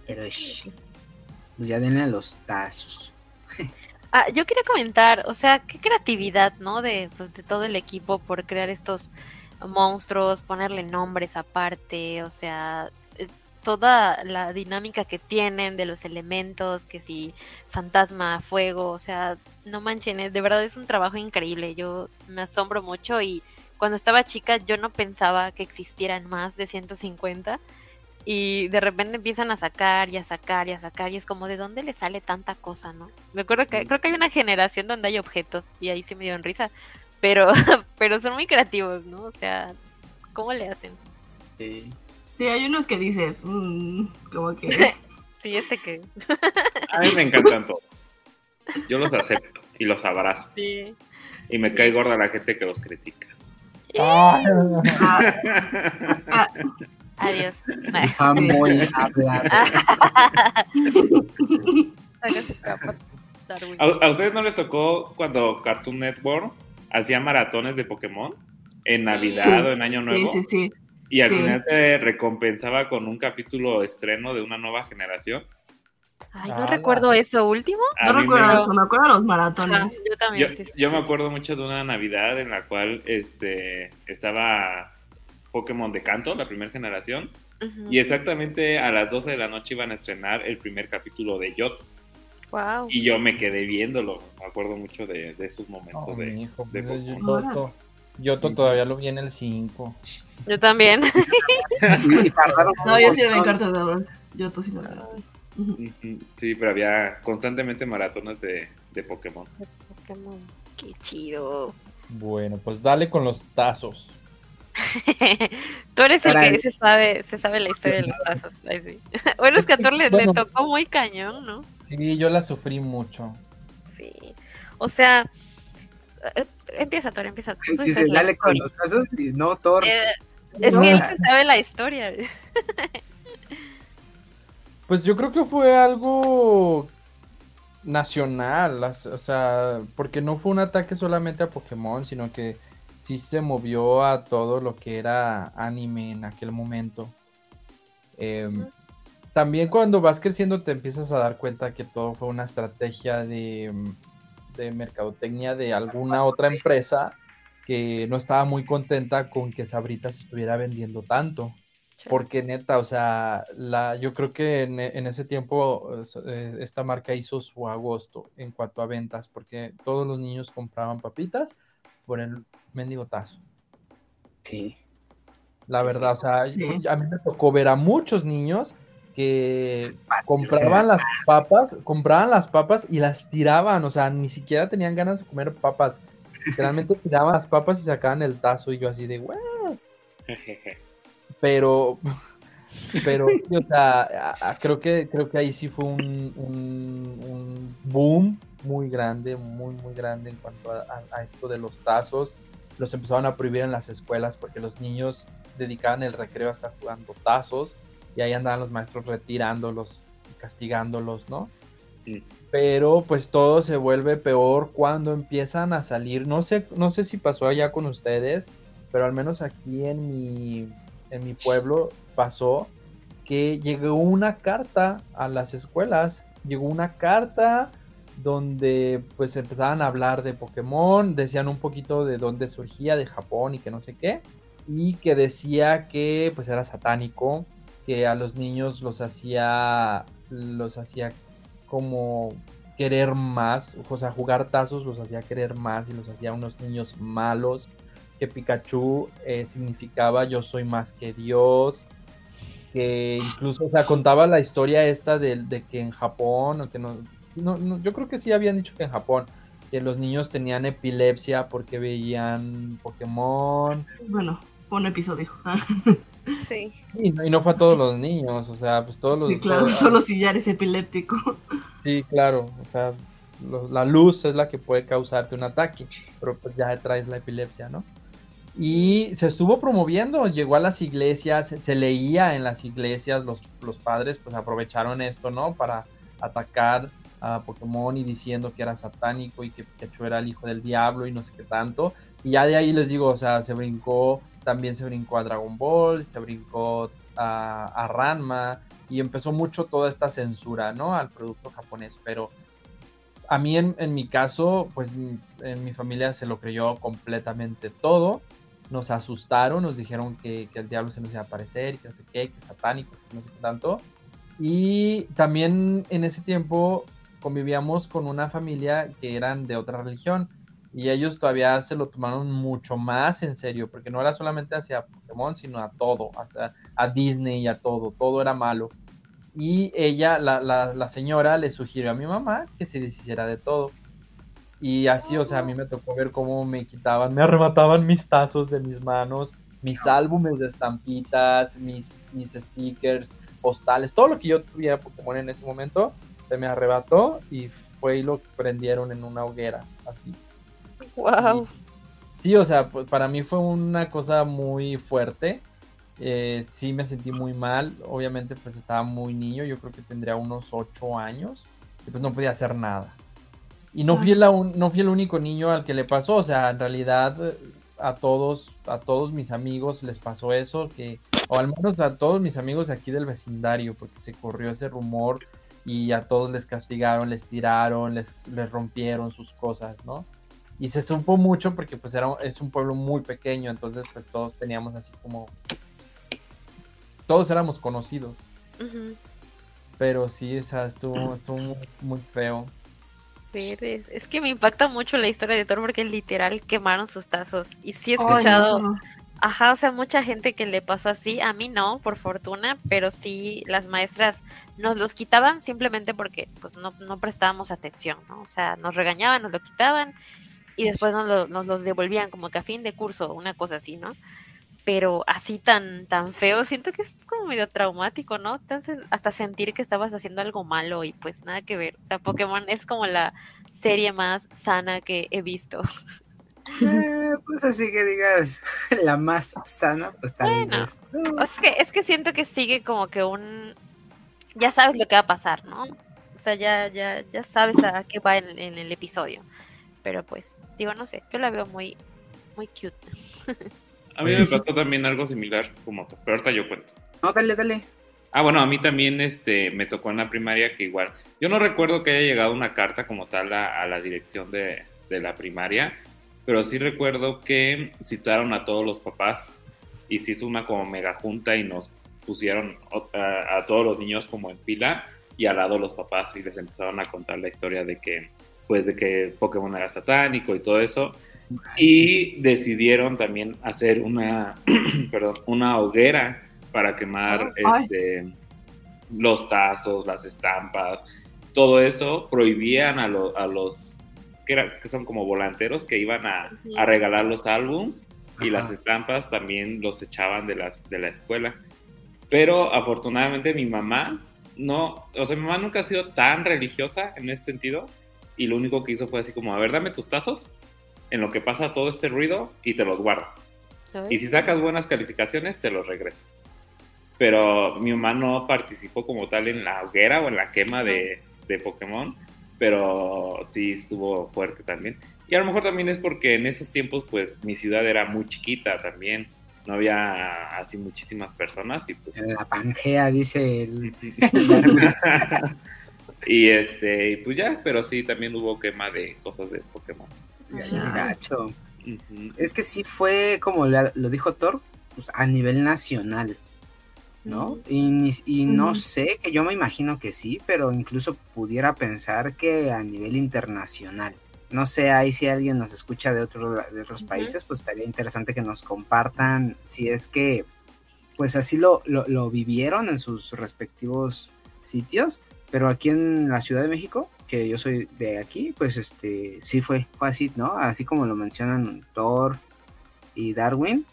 Pero pues ya denle a los tazos. ah, yo quería comentar, o sea, qué creatividad, ¿no? De, pues, de todo el equipo por crear estos monstruos, ponerle nombres aparte, o sea, toda la dinámica que tienen de los elementos, que si fantasma, fuego, o sea, no manchen, de verdad es un trabajo increíble, yo me asombro mucho y cuando estaba chica yo no pensaba que existieran más de 150 y de repente empiezan a sacar y a sacar y a sacar y es como de dónde le sale tanta cosa, ¿no? Me acuerdo que creo que hay una generación donde hay objetos y ahí sí me dio risa, pero pero son muy creativos, ¿no? O sea, ¿cómo le hacen? Sí. Sí, hay unos que dices, mm, como que... sí, este que... A mí me encantan todos. Yo los acepto y los abrazo. Sí. Y me cae gorda la gente que los critica. Ah. Adiós. Fanboy ¿A, ustedes no les tocó cuando Cartoon Network hacía maratones de Pokémon? ¿En Navidad o en Año Nuevo? Sí, sí, sí. Y al final te recompensaba con un capítulo estreno de una nueva generación. Ay, no recuerdo eso último. no recuerdo, me... acuerdo de los maratones. yo también. Yo, me acuerdo mucho de una Navidad en la cual este estaba Pokémon de canto, la primera generación. Y exactamente a las 12 de la noche iban a estrenar el primer capítulo de Yoto. Wow. Y yo me quedé viéndolo. Me acuerdo mucho de, esos momentos oh, de, hijo, de Pokémon. Yoto todavía lo vi en el 5. Yo también. no, yo sí me encarto de Yoto sí lo vi. Sí, pero había constantemente maratones de, de Pokémon. De Pokémon. Qué chido. Bueno, pues dale con los tazos. Tú eres el que se sabe, se sabe la historia de los tazos. sí. bueno, es que a Thor le, le, tocó muy cañón, ¿no? Sí, yo la sufrí mucho. Sí. O sea, eh, empieza, Thor, empieza. Dice, dale con los tazos y no, Thor. Eh, es que él se sabe la historia. Pues yo creo que fue algo nacional, o sea, porque no fue un ataque solamente a Pokémon, sino que sí se movió a todo lo que era anime en aquel momento. Em, también cuando vas creciendo te empiezas a dar cuenta que todo fue una estrategia de, de mercadotecnia de alguna otra empresa que no estaba muy contenta con que Sabritas estuviera vendiendo tanto. Porque neta, o sea, la, yo creo que en, ese tiempo eh, esta marca hizo su agosto en cuanto a ventas, porque todos los niños compraban papitas por el mendigo tazo. Sí. La verdad, o sea, a mí me tocó ver a muchos niños que compraban las papas, compraban las papas y las tiraban, o sea, ni siquiera tenían ganas de comer papas. Literalmente tiraban las papas y sacaban el tazo y yo así de, wow. Pero, pero, o sea, creo que, creo que ahí sí fue un, un, boom muy grande, muy, muy grande en cuanto a, esto de los tazos. Los empezaban a prohibir en las escuelas porque los niños dedicaban el recreo a estar jugando tazos y ahí andaban los maestros retirándolos y castigándolos, ¿no? Pero pues todo se vuelve peor cuando empiezan a salir. No sé, no sé si pasó allá con ustedes, pero al menos aquí en mi, en mi pueblo pasó que llegó una carta a las escuelas. Llegó una carta donde pues empezaban a hablar de Pokémon, decían un poquito de dónde surgía, de Japón y que no sé qué. y que decía que pues era satánico, que a los niños los hacía los hacía como querer más, o sea, jugar tazos los hacía querer más y los hacía unos niños malos, que Pikachu eh, significaba yo soy más que Dios, que incluso, o sea, contaba la historia esta de, que en Japón, o que no, no, yo creo que sí habían dicho que en Japón, que los niños tenían epilepsia porque veían Pokémon. Bueno, fue un episodio. sí. Y no, y no, fue a todos los niños, o sea, pues todos los... Sí, claro, solo si ya eres epiléptico. Sí, claro, o sea, la luz es la que puede causarte un ataque, pero pues ya traes la epilepsia, ¿no? Y se estuvo promoviendo, llegó a las iglesias, se, leía en las iglesias, los, los, padres pues aprovecharon esto, ¿no? Para atacar a Pokémon y diciendo que era satánico y que Pikachu era el hijo del diablo y no sé qué tanto. Y ya de ahí les digo, o sea, se brincó, también se brincó a Dragon Ball, se brincó a, a Ranma y empezó mucho toda esta censura, ¿no? Al producto japonés, pero a mí en, en mi caso, pues en mi familia se lo creyó completamente todo nos asustaron, nos dijeron que, el diablo se nos iba a aparecer, que no sé qué, que satánicos, que no sé qué tanto. Y también en ese tiempo convivíamos con una familia que eran de otra religión y ellos todavía se lo tomaron mucho más en serio, porque no era solamente hacia Pokémon, sino a todo, hacia, a Disney y a todo, todo era malo. Y ella, la, señora, le sugirió a mi mamá que se deshiciera de todo. Y así, o sea, a mí me tocó ver cómo me quitaban, me arrebataban mis tazos de mis manos, mis álbumes de estampitas, mis, mis stickers, postales, todo lo que yo tuviera Pokémon en ese momento, se me arrebató y fue y lo prendieron en una hoguera, así. Wow. sí, o sea, pues para mí fue una cosa muy fuerte. Eh, sí me sentí muy mal. Obviamente, pues estaba muy niño. Yo creo que tendría unos ocho años. Y pues no podía hacer nada. Y no fui, el, no fui el único niño al que le pasó, o sea, en realidad a todos, a todos mis amigos les pasó eso, que, o al menos a todos mis amigos aquí del vecindario, porque se corrió ese rumor y a todos les castigaron, les tiraron, les, les rompieron sus cosas, ¿no? Y se supo mucho porque pues era, es un pueblo muy pequeño, entonces pues todos teníamos así como... Todos éramos conocidos. Pero sí, o sea, estuvo, estuvo muy feo. Es que me impacta mucho la historia de Thor porque literal quemaron sus tazos. Y sí he escuchado, ajá, o sea, mucha gente que le pasó así. A mí no, por fortuna, pero sí las maestras nos los quitaban simplemente porque pues no, no prestábamos atención, ¿no? O sea, nos regañaban, nos lo quitaban y después nos, nos los devolvían como que a fin de curso, una cosa así, ¿no? pero así tan, tan feo, siento que es como medio traumático, ¿no? Entonces, hasta sentir que estabas haciendo algo malo y pues nada que ver. O sea, Pokémon es como la serie más sana que he visto. Eh, pues así que digas, la más sana, pues tal bueno, es que, es que siento que sigue como que un... Ya sabes lo que va a pasar, ¿no? O sea, ya, ya, ya sabes a qué va en, en el episodio. Pero pues, digo, no sé, yo la veo muy, muy cute. A mí me pasó también algo similar como tú, pero ahorita yo cuento. No, dale, dale. Ah, bueno, a mí también este, me tocó en la primaria que igual, yo no recuerdo que haya llegado una carta como tal a, la dirección de, la primaria, pero sí recuerdo que citaron a todos los papás y se hizo una como mega junta y nos pusieron a, a, todos los niños como en fila y al lado los papás y les empezaron a contar la historia de que, pues de que Pokémon era satánico y todo eso. Y decidieron también hacer una, perdón, una hoguera para quemar este, los tazos, las estampas, todo eso. Prohibían a, a los que, que, son como volanteros que iban a, a regalar los álbums y las estampas también los echaban de, las, de la escuela. Pero afortunadamente mi mamá no, o sea, mi mamá nunca ha sido tan religiosa en ese sentido y lo único que hizo fue así como, a ver, dame tus tazos en lo que pasa todo este ruido y te los guardo. Y si sacas buenas calificaciones, te los regreso. Pero mi mamá no participó como tal en la hoguera o en la quema de, de Pokémon, pero sí estuvo fuerte también. Y a lo mejor también es porque en esos tiempos, pues mi ciudad era muy chiquita también. No había así muchísimas personas y pues... La Pangea, dice el... y este, y pues ya, pero sí, también hubo quema de cosas de Pokémon. Es que sí fue, como lo dijo Thor, pues, a nivel nacional, ¿no? Y, y no sé, que yo me imagino que sí, pero incluso pudiera pensar que a nivel internacional. No sé, ahí si alguien nos escucha de, otro, de otros países, pues estaría interesante que nos compartan si es que, pues así lo, lo, lo vivieron en sus respectivos sitios, pero aquí en la Ciudad de México, que yo soy de aquí, pues este, sí fue, fue así, ¿no? Así como lo mencionan Thor y Darwin,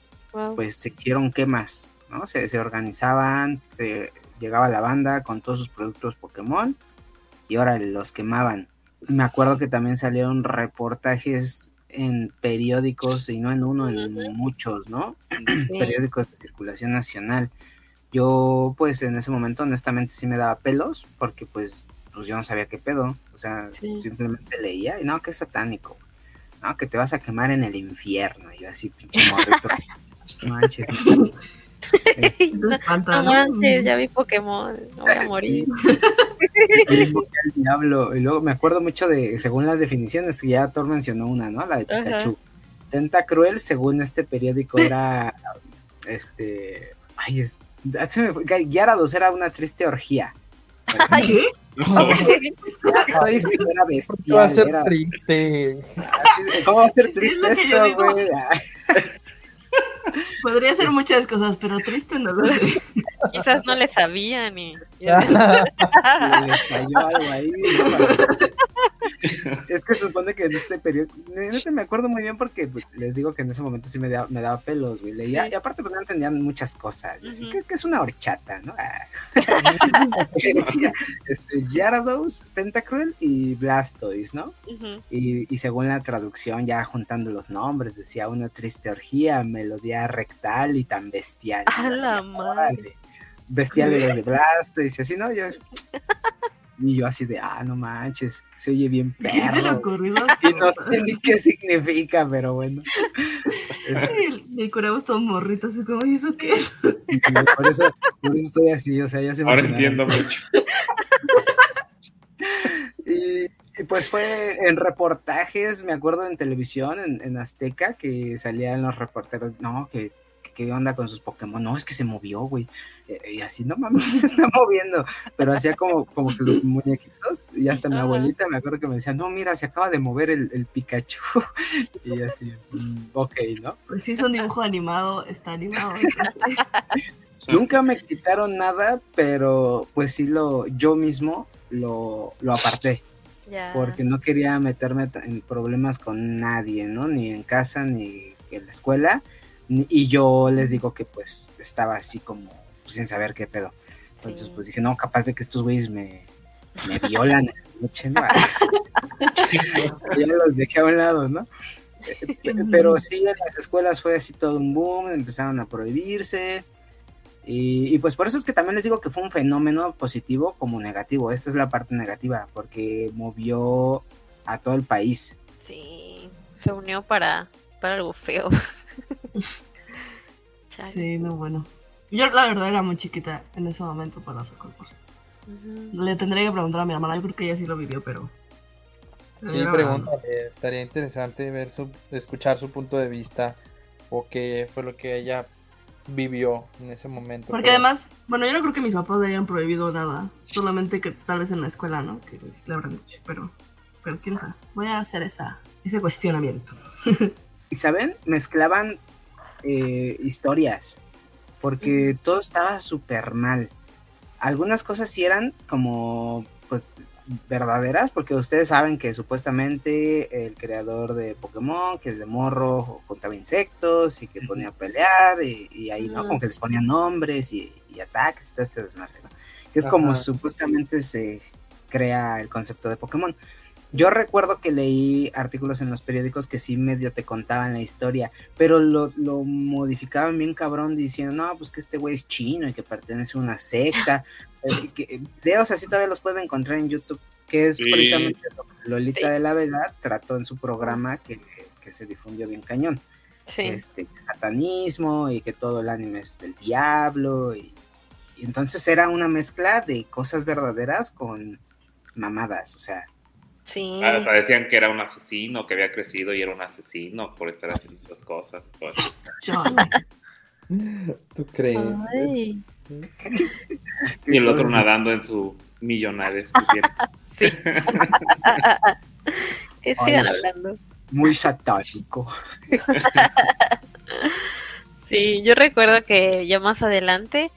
pues se hicieron quemas, ¿no? Se, se organizaban, se llegaba la banda con todos sus productos Pokémon y ahora los quemaban. Me acuerdo que también salieron reportajes en periódicos, y no en uno, en muchos, ¿no? Sí. Periódicos de circulación nacional. Yo, pues, en ese momento, honestamente, sí me daba pelos, porque, pues, pues yo no sabía qué pedo. O sea, sí. simplemente leía, y no, que es satánico. No, que te vas a quemar en el infierno. Y yo así, pinche morrito. manches. no, no, manches, ya vi Pokémon, no voy a morir. Sí. el diablo. Y luego me acuerdo mucho de, según las definiciones, que ya Thor mencionó una, ¿no? La de Pikachu. Ajá. Tentacruel, según este periódico, era este. Ay, es. Gyarados era una triste orgía. ¿Qué? No, estoy era bestial. ¿Cómo va a ser era... triste? ¿Cómo va a ser triste es eso, güey? Podría ser muchas cosas, pero triste no lo sé. Quizás no le sabían y... les cayó algo ahí. es que se supone que en este periodo, no me acuerdo muy bien porque pues, les digo que en ese momento sí me, da, me daba pelos, güey. Leía, sí. Y aparte pues no entendían muchas cosas. Uh -huh. que, es una horchata, ¿no? decía, este, Gyarados, Tentacruel y Blastoise, ¿no? Uh -huh. y, y según la traducción, ya juntando los nombres, decía una triste orgía, melodía rectal y tan bestial. A la madre. Bestial de los de Blastoise y así, ¿no? Yo... Y yo así de, ah, no manches, se oye bien perro. y no sé ni qué significa, pero bueno. Sí, me curamos todos morritos, así como, ¿y eso qué? Sí, por, eso, por eso estoy así, o sea, ya se me Ahora entiendo mucho. y, y, pues fue en reportajes, me acuerdo en televisión, en, en Azteca, que salían los reporteros, no, que qué onda con sus Pokémon. No, es que se movió, güey. Y así, no mames, se está moviendo. Pero hacía como, como que los muñequitos, y hasta mi abuelita me acuerdo que me decía, no, mira, se acaba de mover el, el Pikachu. y así, mm, ok, ¿no? Pues sí, es un dibujo animado, está animado. Nunca me quitaron nada, pero pues sí lo, yo mismo lo, lo aparté. Yeah. Porque no quería meterme en problemas con nadie, ¿no? Ni en casa, ni en la escuela y yo les digo que pues estaba así como pues, sin saber qué pedo. Entonces sí. pues dije, no, capaz de que estos güeyes me, me violan en la noche, ¿no? ya los dejé a un lado, ¿no? Pero sí, en las escuelas fue así todo un boom, empezaron a prohibirse. Y, y, pues por eso es que también les digo que fue un fenómeno positivo como negativo. Esta es la parte negativa, porque movió a todo el país. Sí, se unió para, para algo feo. sí, no, bueno. Yo la verdad era muy chiquita en ese momento para recuerdos. Uh -huh. Le tendré que preguntar a mi hermana, yo creo que ella sí lo vivió, pero... Sí, pregúntale, estaría interesante ver su, escuchar su punto de vista o qué fue lo que ella vivió en ese momento. Porque pero... además, bueno, yo no creo que mis papás le hayan prohibido nada, solamente que tal vez en la escuela, ¿no? Que le habrán dicho, pero, pero quién sabe, voy a hacer esa, ese cuestionamiento. y saben, mezclaban eh, historias, porque todo estaba súper mal. Algunas cosas sí eran como, pues, verdaderas, porque ustedes saben que supuestamente el creador de Pokémon, que es de morro, contaba insectos y que ponía a pelear, y, y ahí, ¿no? Como que les ponían nombres y, y ataques y todo este desmadre, ¿no? Que es Ajá. como supuestamente se crea el concepto de Pokémon. Yo recuerdo que leí artículos en los periódicos que sí medio te contaban la historia, pero lo, lo modificaban bien cabrón diciendo, no, pues que este güey es chino y que pertenece a una secta. Eh, videos así todavía los pueden encontrar en YouTube, que es sí. precisamente lo que Lolita sí. de la Vega trató en su programa que, que se difundió bien cañón. Sí. Este, satanismo y que todo el anime es del diablo. Y, y entonces era una mezcla de cosas verdaderas con mamadas, o sea, Sí. Hasta decían que era un asesino, que había crecido y era un asesino por estar haciendo esas cosas. ¿Tú crees? Ay, Y el otro nadando en su millonades. sí. que sigan Ay, hablando. Muy satánico. Sí, yo recuerdo que ya más adelante,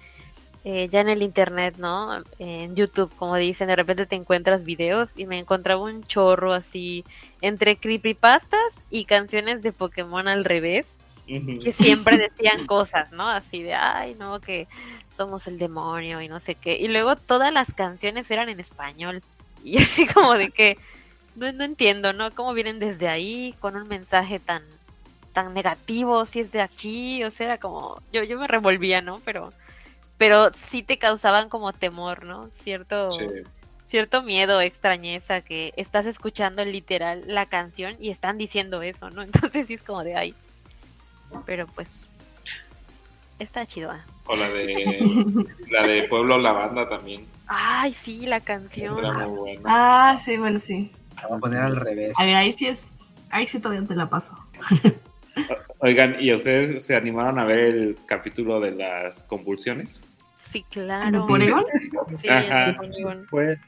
eh, ya en el internet, ¿no? En YouTube, como dicen, de repente te encuentras videos y me encontraba un chorro así entre creepypastas y canciones de Pokémon al revés, que siempre decían cosas, ¿no? Así de, ay, no, que somos el demonio y no sé qué. Y luego todas las canciones eran en español. Y así como de que, no, no entiendo, ¿no? Cómo vienen desde ahí con un mensaje tan tan negativo si es de aquí, o sea, era como, yo, yo me revolvía, ¿no? Pero, pero sí te causaban como temor, ¿no? Cierto, Sí. cierto miedo, extrañeza, que estás escuchando literal la canción y están diciendo eso, ¿no? Entonces sí es como de ahí. Pero pues, está chido. ¿ah? O la de, la de Pueblo Lavanda también. Ay, sí, la Era canción. muy buena. Ah, sí, bueno, sí. La voy a poner al revés. A ver, ahí sí es. Ahí sí todavía te la paso. Oigan, ¿y ustedes se animaron a ver el capítulo de las convulsiones? Sí, claro. ¿Porygon? Sí, Ajá. el Porygon. Pues,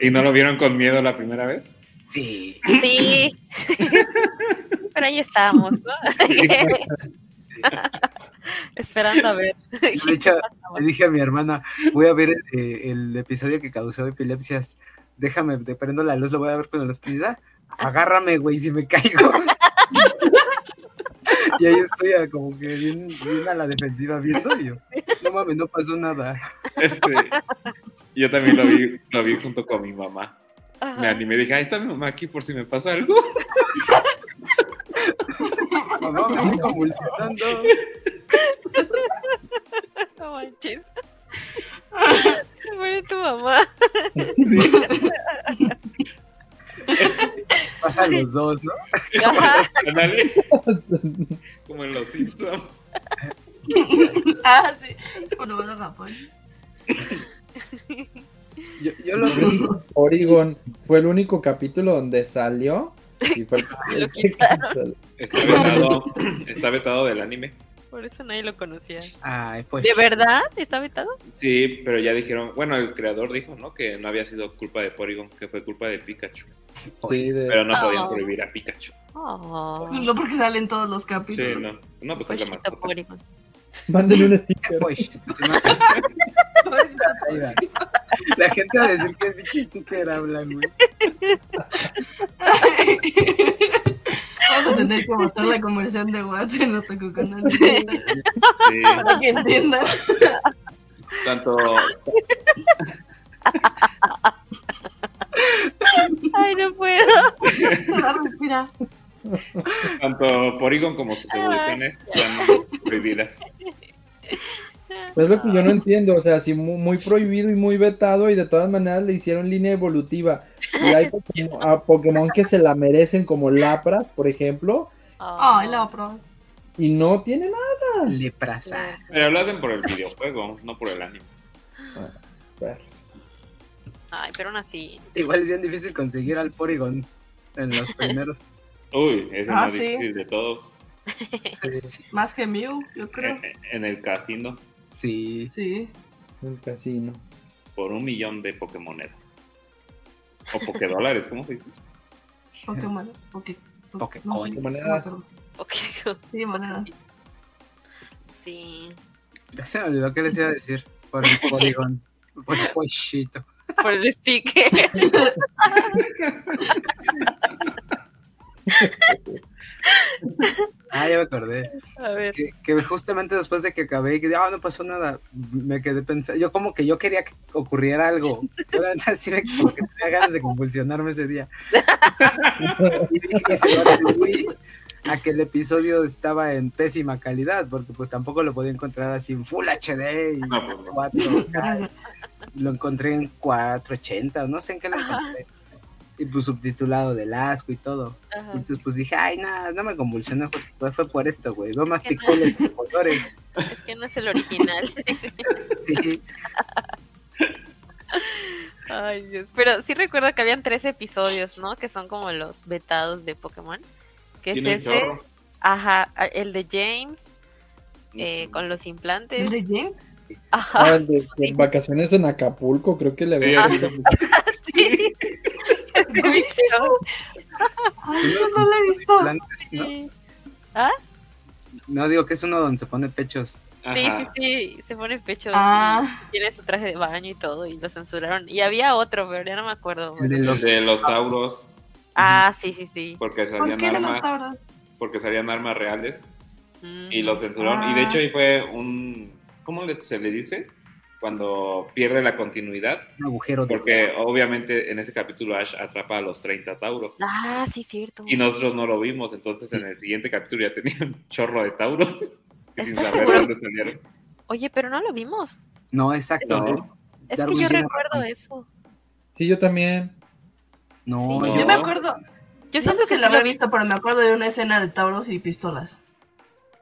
¿Y no lo vieron con miedo la primera vez? Sí. Sí. Pero ahí estábamos, ¿no? sí. Esperando a ver. De hecho, le dije a mi hermana, voy a ver eh, el episodio que causó epilepsias. Déjame, te prendo la luz, lo voy a ver con la oscuridad. Agárrame, güey, si me caigo. y ahí estoy ah, como que bien, bien a la defensiva viendo y yo, no mames, no pasó nada. Este, yo también lo vi, lo vi junto con mi mamá. Ajá. Me animé y dije, ahí está mi mamá aquí por si me pasa algo. Mamá, me estoy convulsionando. No manches. Muere tu mamá. Pasan los dos, ¿no? Como en los Simpsons. Ah, sí. Cuando van a Japón. Yo, yo lo vi. Oregon fue el único capítulo donde salió. Y fue el-. Está vetado, está vetado del anime. Por eso nadie lo conocía. Ay, pues. ¿De verdad? ¿Está vetado? Sí, pero ya dijeron, bueno, el creador dijo, ¿no? Que no había sido culpa de Porygon, que fue culpa de Pikachu. Sí, de- Pero no podían Oh. prohibir a Pikachu. Oh. Pues no porque salen todos los Sí, capítulos. no. No, pues es la. Porygon. Mándenle un sticker. Sí. La gente va a decir que es bicho sticker hablan, güey. Vamos a tener que botar la conversión de WhatsApp en nuestro canal. Sí, Para que entiendan. tanto, Ay, no puedo. Respira. tanto Porygon como sus evoluciones están prohibidas. Es lo que yo no entiendo, o sea, si mu- muy, prohibido y muy vetado y de todas maneras le hicieron línea evolutiva. Y hay Pokémon, a Pokémon que se la merecen como Lapras, por ejemplo, Ay, la pros. y no tiene nada. Leprasa. Pero lo hacen por el videojuego, no por el anime. Perros. Ay, pero aún así. Igual es bien difícil conseguir al Porygon en los primeros. Uy, es el Ah, más sí. difícil de todos. Sí. Más que Mew, yo creo. En, en el casino, Sí. Sí. Un casino. por un millón de Pokémonedas. O Pokédólares, ¿cómo se dice? Pokémon. Poké. Pokécoin. Monedas. Ok. Sí, monedas. Sí. Ya se me olvidó qué les iba a decir. Por el Porygon. Por el pochito. Por el sticker. Ah, ya me acordé. A ver. Que, que justamente después de que acabé, que ah, no pasó nada, me quedé pensando. Yo, como que yo quería que ocurriera algo. Yo, la neta, sí me como que tenía ganas de convulsionarme ese día. y, dije, y se lo atribuí a que el episodio estaba en pésima calidad, porque pues tampoco lo podía encontrar así en Full HD y No, no. 4K. Lo encontré en 480, no sé en qué lo encontré. Y pues subtitulado del asco y todo. Ajá. Entonces pues dije, ay, nada, no me convulsioné, pues, fue por esto, güey. Veo más píxeles que colores. Es que no es el original. Sí, Ay, Dios. Pero sí recuerdo que habían tres episodios, ¿no? Que son como los vetados de Pokémon. Que es ese. chorro. Ajá, el de James. eh, con los ¿El implantes. de James? Ajá, Ah, el de, sí. vacaciones en Acapulco, creo que le Sí, había sí. sí. ¿No viste eso? Ay, eso no lo he visto. Plantas, ¿no? Sí. No digo que es uno donde se pone pechos. Sí, Ajá. sí, sí, se pone pechos Ah. y tiene su traje de baño y todo y lo censuraron. Y había otro, pero ya no me acuerdo. El de El los- de los tauros, Ah, sí, sí, sí. porque ¿Por salían qué no armas, porque salían armas reales Mm. y los censuraron. Y de Ah. hecho ahí fue un, ¿cómo le- se le dice? Cuando pierde la continuidad, Un agujero de porque obviamente en ese capítulo Ash atrapa a los 30 tauros. Ah, sí, cierto. Y nosotros no lo vimos, entonces en el siguiente capítulo ya tenía un chorro de tauros. sin ¿Estás saber seguro? dónde salieron. Oye, pero no lo vimos. No, exacto. No. es- Es Darwin que yo recuerdo razón. eso. Sí, yo también. No, Sí. yo- Yo me acuerdo, Yo no siento sé si que lo sí había visto, pero me acuerdo de una escena de tauros y pistolas.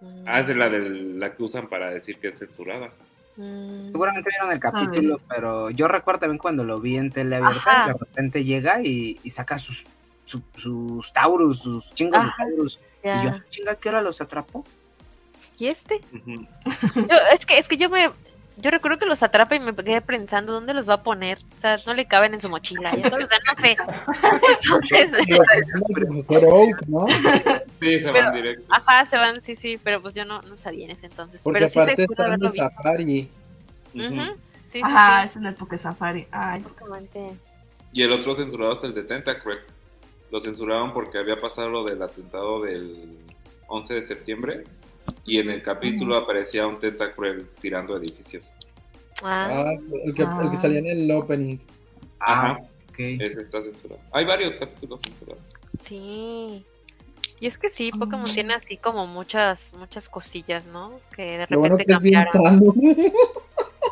Mm, Ah, es de la, de la que usan para decir que es censurada. Mm. seguramente vieron el capítulo, pero yo recuerdo también cuando lo vi en tele abierta, Ajá. de repente llega y, y saca sus, su- sus taurus, sus chingos Ajá. de taurus. Y yo, Ya. chinga, ¿qué hora los atrapó? ¿Y este? Yo- es que es que yo me yo recuerdo que los atrapa y me quedé pensando dónde los va a poner. O sea, no le caben en su mochila. Ya, o sea, no sé. Entonces, ¿no? Sí, se Pero- van directo. ajá, se van, sí, sí, pero pues yo no, no sabía en ese entonces. Porque pero sí aparte están visto. safari. Ujú. Ujú, Sí, sí, Ajá, sí. es en la época Safari. Ay, Exactamente. Y el otro censurado es el de Tentacruel. Lo censuraron porque había pasado lo del atentado del 11 de septiembre. Y en el capítulo aparecía un Tentacruel tirando edificios. Ah, Ah, el que, el que salía en el opening. Ajá, Ok. ese está censurado. Hay varios capítulos censurados. sí. Y es que sí, Pokémon tiene así como muchas, muchas cosillas, ¿no? Que de Lo bueno repente bien cambiaron. sano.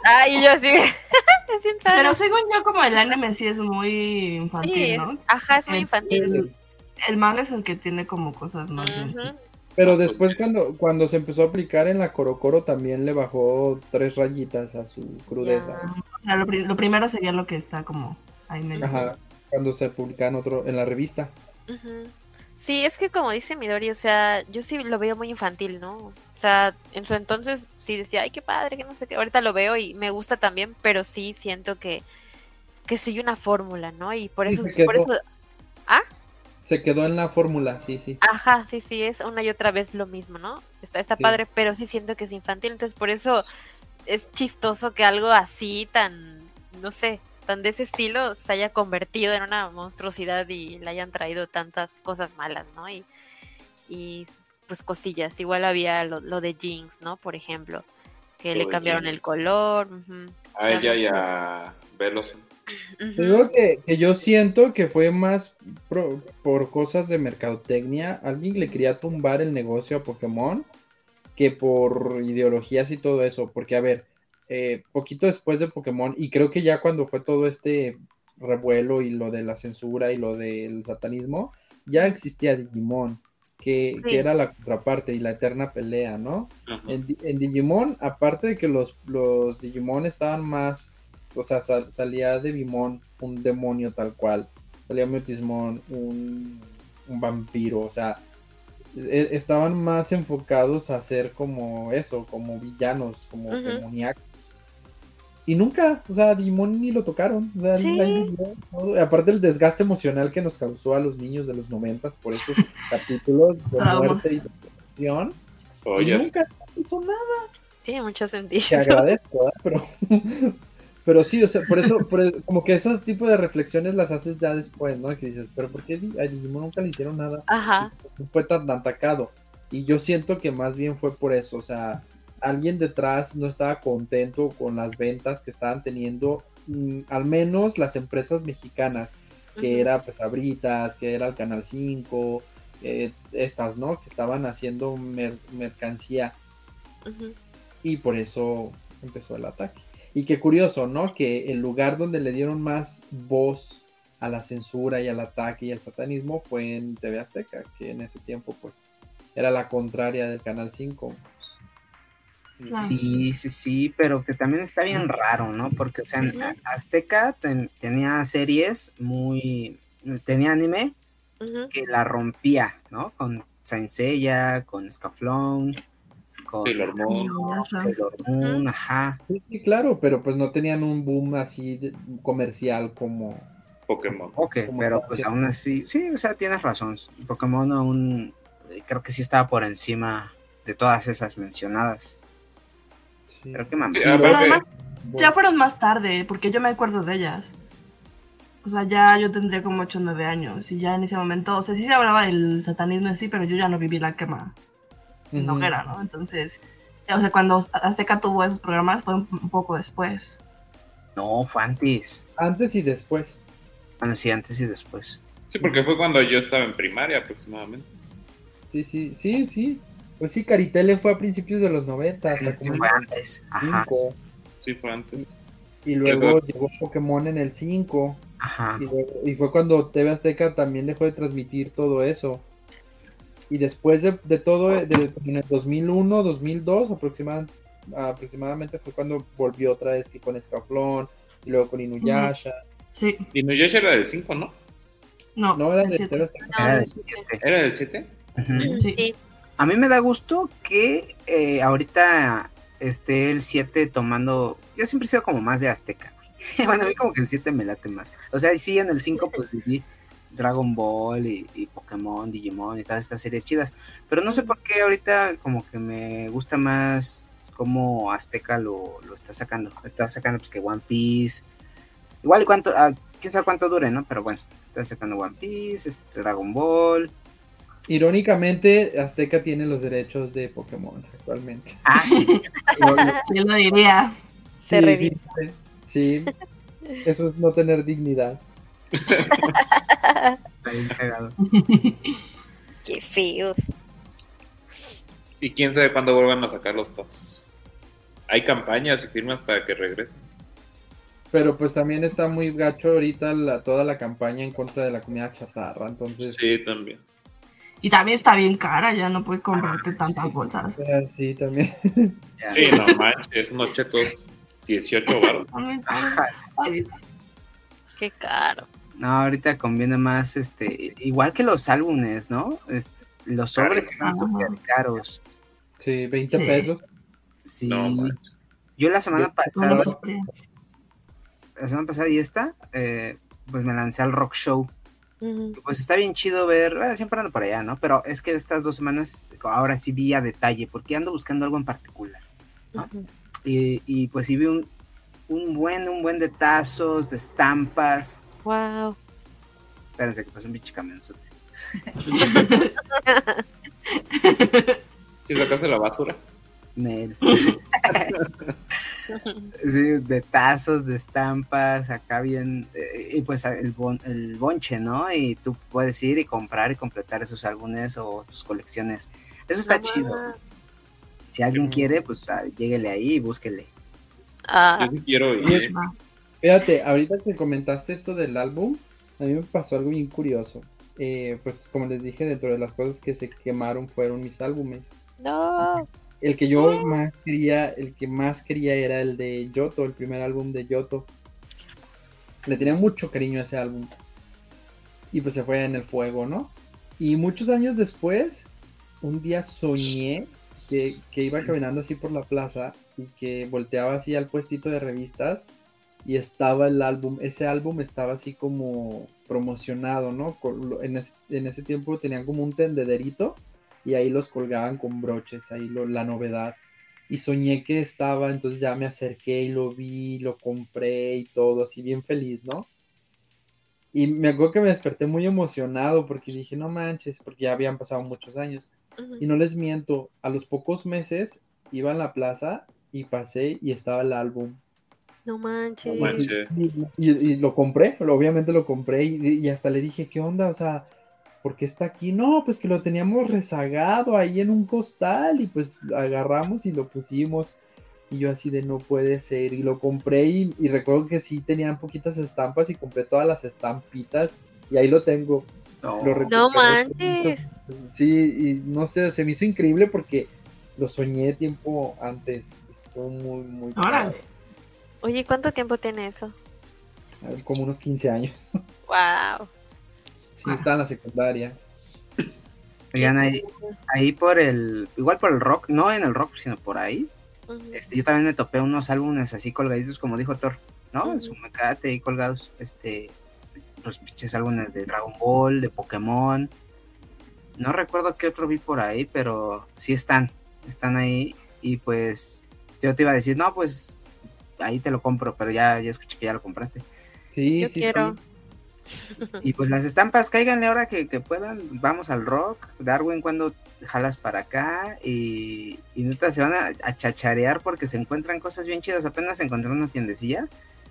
Ah, y yo así. es bien sano. Pero según yo, como el anime sí es muy infantil, Sí, ¿no? ajá, es muy El- infantil. El, el manga es el que tiene como cosas más sí. Pero después tontes. cuando, cuando se empezó a aplicar en la Coro Coro también le bajó tres rayitas a su crudeza. Ya. O sea, lo, pri- lo primero sería lo que está como ahí medio. Ajá. Cuando se publica en otro, en la revista. Sí, es que como dice Midori, o sea, yo sí lo veo muy infantil, ¿no? O sea, en su entonces sí decía, ay, qué padre, que no sé qué. Ahorita lo veo y me gusta también, pero sí siento que, que sigue una fórmula, ¿no? Y por eso, por eso, Se quedó en la fórmula, sí, sí. ajá, sí, sí, es una y otra vez lo mismo, ¿no? Está, está Sí. padre, pero sí siento que es infantil, entonces por eso es chistoso que algo así tan, no sé, tan de ese estilo se haya convertido en una monstruosidad y le hayan traído tantas cosas malas, ¿no? Y, y pues cosillas, igual había lo, lo de Jinx, ¿no? Por ejemplo, que Lo le cambiaron Jinx. el color. ujú. A O sea, ella y a Velos. Que, que yo siento que fue más pro- por cosas de mercadotecnia. Alguien le quería tumbar el negocio a Pokémon que por ideologías y todo eso. Porque, a ver, eh, poquito después de Pokémon, y creo que ya cuando fue todo este revuelo y lo de la censura y lo del satanismo, ya existía Digimon, que, Sí. que era la contraparte y la eterna pelea, ¿no? Ajá. En, en Digimon, aparte de que los, los Digimon estaban más, o sea, sal- salía de Digimon un demonio tal cual, salía Mutismon, un, un vampiro, o sea, e- estaban más enfocados a ser como eso, como villanos, como demoníacos. Y nunca, o sea, Digimon ni lo tocaron. O sea, Sí. vivió, ¿no? Aparte el desgaste emocional que nos causó a los niños de los noventas por esos capítulos de Traumas. muerte y destrucción. Y Oye, nunca hizo nada. Tiene mucho sentido. Te agradezco, ¿verdad? Pero, pero sí, o sea, por eso, por eso- como que esos tipos de reflexiones las haces ya después, ¿no? Que dices, pero ¿por qué a Digimon nunca le hicieron nada? Ajá. Fue tan atacado. Y yo siento que más bien fue por eso, o sea, alguien detrás no estaba contento con las ventas que estaban teniendo, mm, al menos las empresas mexicanas, que era pues Abritas, que era el Canal 5, eh, estas, ¿no? Que estaban haciendo mer- mercancía Ujú. y por eso empezó el ataque. Y qué curioso, ¿no? Que el lugar donde le dieron más voz a la censura y al ataque y al satanismo fue en TV Azteca, que en ese tiempo pues era la contraria del Canal 5. Sí, sí, sí, pero que también está bien raro, ¿no? Porque, o sea. Azteca ten- tenía series muy... tenía anime que la rompía, ¿no? Con Saint Seiya, con Scaflón, con Sailor Moon. Inuyasha. Sailor Moon, ajá. Sí, sí, claro, pero pues no tenían un boom así de- comercial como... Pokémon. Ok, Como pero pues aún así, sí, o sea, tienes razón. Pokémon aún eh, creo que sí estaba por encima de todas esas mencionadas. Sí. Pero qué mamá. Sí, Pero además Bueno, ya fueron más tarde, porque yo me acuerdo de ellas. O sea, ya yo tendría como 8 o 9 años y ya en ese momento, o sea, sí se hablaba del satanismo en sí, pero yo ya no viví la quema en hoguera, ¿no? Entonces, o sea, cuando Azteca tuvo esos programas fue un, poco después. No, fue antes. Antes y después. Bueno, sí, antes y después. Sí, porque fue cuando yo estaba en primaria aproximadamente. Sí, sí, sí, sí. Pues sí, Caritele fue a principios de los 90, Sí, fue antes. Ajá, Sí, fue antes. y luego llegó Pokémon en el 5, ajá. y, luego- y fue cuando TV Azteca también dejó de transmitir todo eso. Y después de, de todo, de, en el 2001, 2002 aproxima- aproximadamente fue cuando volvió otra vez que con Escaflón, y luego con Inuyasha. Sí, Y Nuyasha era del 5, ¿no? no, No, era del sí, sí. siete. ¿Era del 7? Ujú. Sí. Sí, A mí me da gusto que eh, ahorita esté el 7 tomando. Yo siempre he sido como más de Azteca. bueno, a mí como que el 7 me late más. O sea, sí, en el 5 pues viví Dragon Ball y, y Pokémon, Digimon y todas estas series chidas. Pero no sé por qué ahorita como que me gusta más cómo Azteca lo, lo está sacando. Está sacando pues que One Piece. Igual y cuánto, ah, quién sabe cuánto dure, ¿no? Pero bueno, está sacando One Piece, este, Dragon Ball. Irónicamente, Azteca tiene los derechos de Pokémon actualmente. Ah, sí. Lo- lo- ¿Quién lo diría? se Sí, Sí, eso es no tener dignidad. Está bien cagado. Qué feos. Y quién sabe cuándo vuelvan a sacar los tazos. Hay campañas y firmas para que regresen. Pero pues también está muy gacho ahorita la- toda la campaña en contra de la comida chatarra, entonces Sí, también. Y también está bien cara, ya no puedes comprarte tantas sí. bolsas. ah, sí también. Sí, no manches, unos chetos 18 baros. Qué caro. No, ahorita conviene más, este, igual que los álbumes, ¿no? Este, los sobres están Ajá. súper caros. Sí, 20 Sí. pesos. Sí. No. Yo la semana Yo- pasada, la semana pasada y esta, eh, pues me lancé al rock show. Pues está bien chido ver, bueno, siempre ando por allá, ¿no? Pero es que estas dos semanas, ahora sí vi a detalle, porque ando buscando algo en particular. Y, y pues sí vi un, un buen, un buen de tazos, de estampas. Wow. Espérense que pasó un pinche camionzote. Si sacaste la basura. Nel. Sí, de tazos, de estampas, acá bien, eh, y pues el, bon- el bonche, ¿no? Y tú puedes ir y comprar y completar esos álbumes o tus colecciones. Eso está chido. Si alguien quiere, pues ah, lléguele ahí y búsquele. Ah, Yo sí quiero ir. Fíjate, ahorita que comentaste esto del álbum, a mí me pasó algo bien curioso. Eh, pues como les dije, dentro de las cosas que se quemaron fueron mis álbumes. no. El que yo más quería, el que más quería era el de Yoto, el primer álbum de Yoto. Le tenía mucho cariño a ese álbum. Y pues se fue en el fuego, ¿no? Y muchos años después, un día soñé que, que iba caminando así por la plaza y que volteaba así al puestito de revistas y estaba el álbum, ese álbum estaba así como promocionado, ¿no? En, es- en ese tiempo tenían como un tendederito y ahí los colgaban con broches, ahí lo- la novedad. Y soñé que estaba, entonces ya me acerqué y lo vi, lo compré y todo, así bien feliz, ¿no? Y me acuerdo que me desperté muy emocionado porque dije, no manches, porque ya habían pasado muchos años. Y no les miento, a los pocos meses iba a la plaza y pasé y estaba el álbum. No manches. No manches. Y, y- y lo compré, obviamente lo compré y, y hasta le dije, ¿qué onda? O sea, ¿por qué está aquí? No, pues que lo teníamos rezagado ahí en un costal y pues lo agarramos y lo pusimos. Y yo así de no puede ser. Y lo compré y, y recuerdo que sí tenían poquitas estampas y compré todas las estampitas y ahí lo tengo. No, Lo recuerdo. No manches. Sí, y no sé, se me hizo increíble porque lo soñé tiempo antes. Fue muy, muy Órale. padre. Oye, ¿cuánto tiempo tiene eso? Como unos 15 años. Wow. Sí, estaba en la secundaria. Oigan, ahí, ahí por el, igual por el rock, no en el rock, sino por ahí. Este, yo también me topé unos álbumes así colgaditos, como dijo Thor, ¿no? En su mecate ahí colgados, este, los pinches álbumes de Dragon Ball, de Pokémon. No recuerdo qué otro vi por ahí, pero sí están, están ahí. Y pues yo te iba a decir, no, pues ahí te lo compro, pero ya, ya escuché que ya lo compraste. Sí, Yo sí, quiero. sí. Y pues las estampas, cáiganle ahora que, que puedan. Vamos al rock. Darwin, cuando jalas para acá. Y, y neta, se van a, a chacharear porque se encuentran cosas bien chidas. Apenas encontré una tiendecilla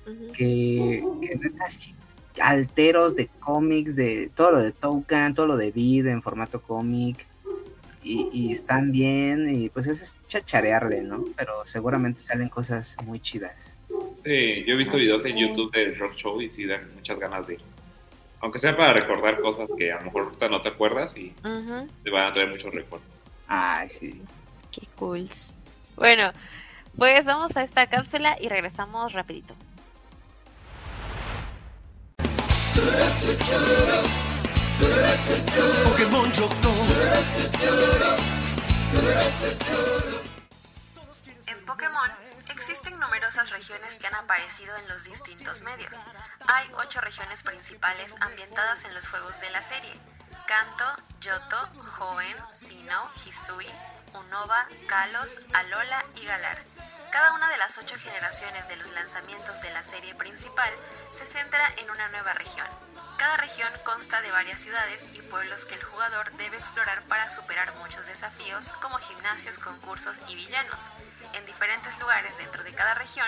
Ujú. que, que neta, sí, alteros de cómics, de todo lo de Toucan, todo lo de Vid en formato cómic. Y, y están bien. Y pues eso es chacharearle, ¿no? Pero seguramente salen cosas muy chidas. Sí, yo he visto videos en YouTube del rock show y sí dan muchas ganas de ir. Aunque sea para recordar cosas que a lo mejor ahorita no te acuerdas y te van a traer muchos recuerdos. Ay, sí. Qué cool. Bueno, pues vamos a esta cápsula y regresamos rapidito. Pokémon Yoto. En Pokémon existen numerosas regiones que han aparecido en los distintos medios. Hay ocho regiones principales ambientadas en los juegos de la serie. Kanto, Yoto, Hoenn, Sinnoh, Hisui, Unova, Kalos, Alola y Galar. Cada una de las ocho generaciones de los lanzamientos de la serie principal se centra en una nueva región. Cada región consta de varias ciudades y pueblos que el jugador debe explorar para superar muchos desafíos como gimnasios, concursos y villanos. En diferentes lugares dentro de cada región,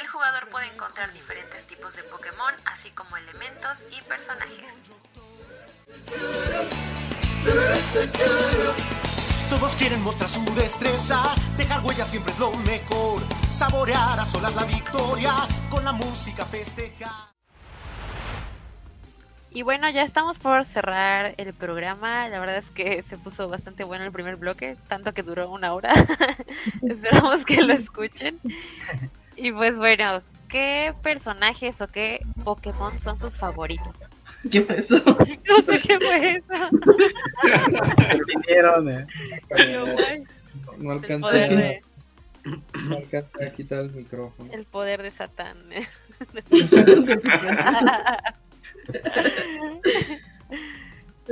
el jugador puede encontrar diferentes tipos de Pokémon, así como elementos y personajes. Todos quieren mostrar su destreza, dejar huella siempre es lo mejor. Saborear a solas la victoria, con la música festejar. Y bueno, ya estamos por cerrar el programa. La verdad es que se puso bastante bueno el primer bloque, tanto que duró una hora. Esperamos que lo escuchen. Y pues bueno, ¿qué personajes o qué Pokémon son sus favoritos? ¿Qué fue eso? No sé qué fue eso. Vinieron, eh. No alcanza, poder de, no alcanza a quitar el micrófono. el poder de Satán.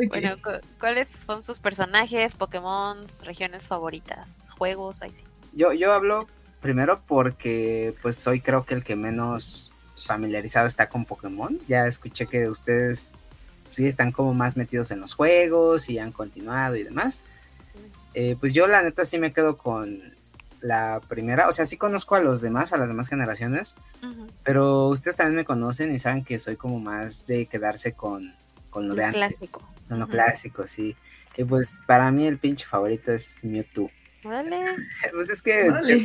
Bueno, cu- ¿cuáles son sus personajes, Pokémon, regiones favoritas, juegos? Ahí sí. Yo, yo hablo primero porque pues soy creo que el que menos familiarizado está con Pokémon. Ya escuché que ustedes sí están como más metidos en los juegos y han continuado y demás. Eh, pues yo la neta sí me quedo con la primera, o sea, sí conozco a los demás, a las demás generaciones, pero ustedes también me conocen y saben que soy como más de quedarse con, con lo de antes, Clásico. con lo clásico, sí. Y pues para mí el pinche favorito es Mewtwo. Órale. Pues es que se,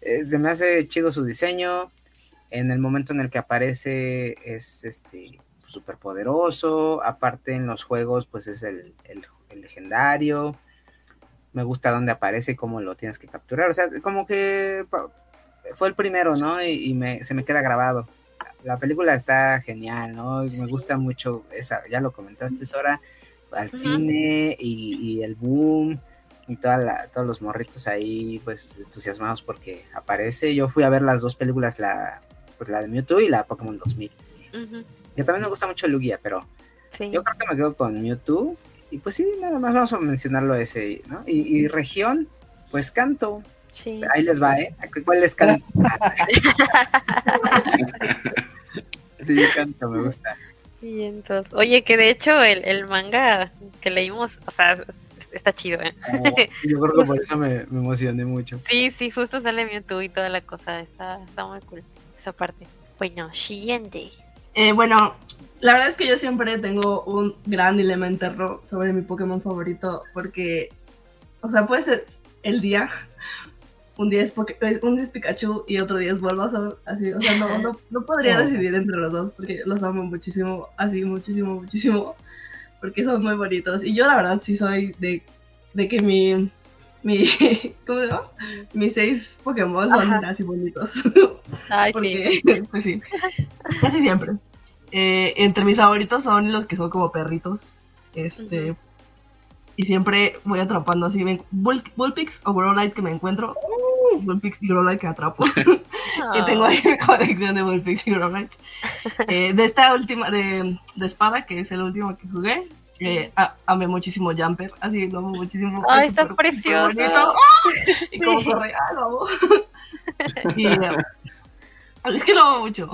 eh, se me hace chido su diseño. En el momento en el que aparece es este súper poderoso. Aparte en los juegos, pues es el, el- el legendario. Me gusta dónde aparece cómo lo tienes que capturar. O sea, como que fue el primero, ¿no? Y, y me, se me queda grabado. La película está genial, ¿no? Me gusta mucho esa, ya lo comentaste, Sora, al cine y, y el boom y toda la- todos los morritos ahí pues entusiasmados porque aparece. Yo fui a ver las dos películas, la pues la de Mewtwo y la Pokémon 2000. Ujú. Que también me gusta mucho Lugia, pero Sí. yo creo que me quedo con Mewtwo. Y pues sí, nada más vamos a mencionarlo ese, ¿no? Y, y región, pues canto. sí. Ahí les va, ¿eh? ¿Cuál es canto? sí, canto, me gusta. Y entonces, oye, que de hecho el, el manga que leímos, o sea, es- es- está chido, ¿eh? Oh, yo creo que por eso me, me emocioné mucho. Sí, sí, justo sale Mewtwo y toda la cosa, está, está muy cool esa parte. Bueno, siguiente. Eh, bueno, la verdad es que yo siempre tengo un gran dilema interno sobre mi Pokémon favorito porque, o sea, puede ser el día, un día es, Poké- un día es Pikachu y otro día es Bulbasaur, así, o sea, no, no, no podría Oh. decidir entre los dos porque los amo muchísimo, así, muchísimo, muchísimo, porque son muy bonitos. Y yo la verdad sí soy de, de que mi, mi, ¿cómo se llama? Mis seis Pokémon son Ajá. así bonitos. Ay, sí. Porque, pues sí, casi siempre. Eh, entre mis favoritos son los que son como perritos. Este. y siempre voy atrapando así. Bull, Bullpix o Growlite que me encuentro. Bullpix y Growlite que atrapo. y tengo ahí colección de Bullpix y Growlite. Eh, de esta última, de, de espada, que es el último que jugué, eh, a- amé muchísimo Jumper, así lo amo muchísimo. Ay, es está precioso. ¡Ah! Y Sí. como corre, ah, lo amo. y, eh, es que lo amo mucho.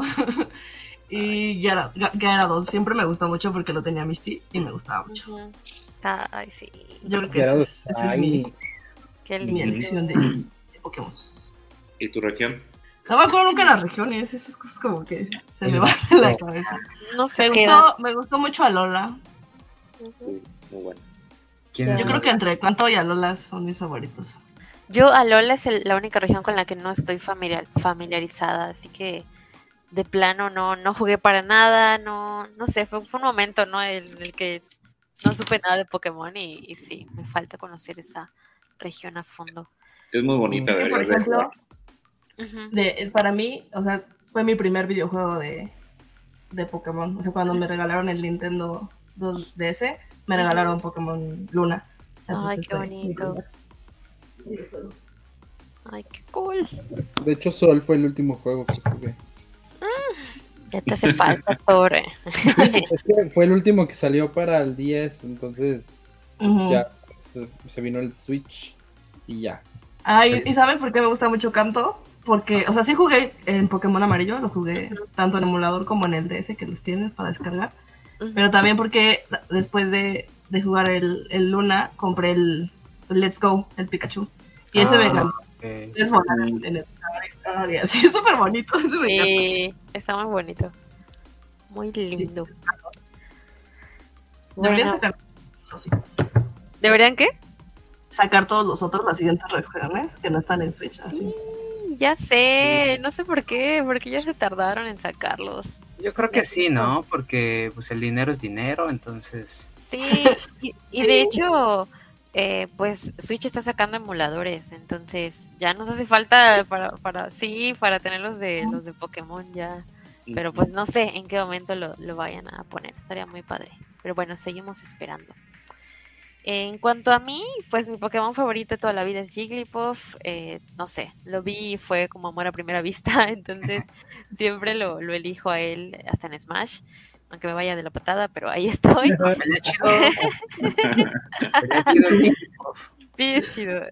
y Gyarados, siempre me gustó mucho porque lo tenía Misty y me gustaba mucho. Ay, sí. Yo creo que Gyarados, es, es mi, Qué mi lindo. elección de, de Pokémon. ¿Y tu región? No me acuerdo nunca las regiones, esas cosas como que se me van en la cabeza. No Me sé qué edad. gustó, me gustó mucho a Lola. Muy, muy bueno. ¿Quién Yo creo que entre Canto y a Lola son mis favoritos. Yo, Alola es el- la única región con la que no estoy familiar, familiarizada, así que de plano no, no jugué para nada, no, no sé, fue, fue un momento, ¿no? En el que no supe nada de Pokémon y, y sí, me falta conocer esa región a fondo. Es muy bonita, Es que, por de ejemplo, jugar. Ujú. de, para mí, o sea, fue mi primer videojuego de, de Pokémon. O sea, cuando me regalaron el Nintendo 2DS, me regalaron Pokémon Luna. Ay, qué bonito. Ay, qué cool. De hecho, Sol fue el último juego que jugué. Ya te hace falta, Torre. Es que fue el último que salió para el 10, entonces ya se, se vino el Switch y ya. Ay, ¿y saben por qué me gusta mucho Canto? Porque, o sea, sí jugué en Pokémon Amarillo, lo jugué tanto en emulador como en el DS que los tienes para descargar. Pero también porque después de, de jugar el, el Luna, compré el, el Let's Go, el Pikachu. Y ese me Ah, encantó. ok. Es volar en el es súper bonito. ese me. Sí, está muy bonito. Muy lindo. Deberían Bueno, sacar, eso sí, ¿Deberían qué? sacar todos los otros, las siguientes regiones que no están en Switch. Así. Mm, Ya sé, no sé por qué, porque ya se tardaron en sacarlos. Yo creo que sí, ¿no? Porque pues el dinero es dinero, entonces... Sí, y, y de hecho, eh, pues Switch está sacando emuladores, entonces ya nos hace falta para, para sí, para tener los de los de Pokémon ya. Pero pues no sé en qué momento lo, lo vayan a poner, estaría muy padre. Pero bueno, seguimos esperando. En cuanto a mí, pues mi Pokémon favorito de toda la vida es Jigglypuff. eh, no sé, lo vi y fue como amor a primera vista, entonces siempre lo, lo elijo a él hasta en Smash, aunque me vaya de la patada, pero ahí estoy. Sí, es chido.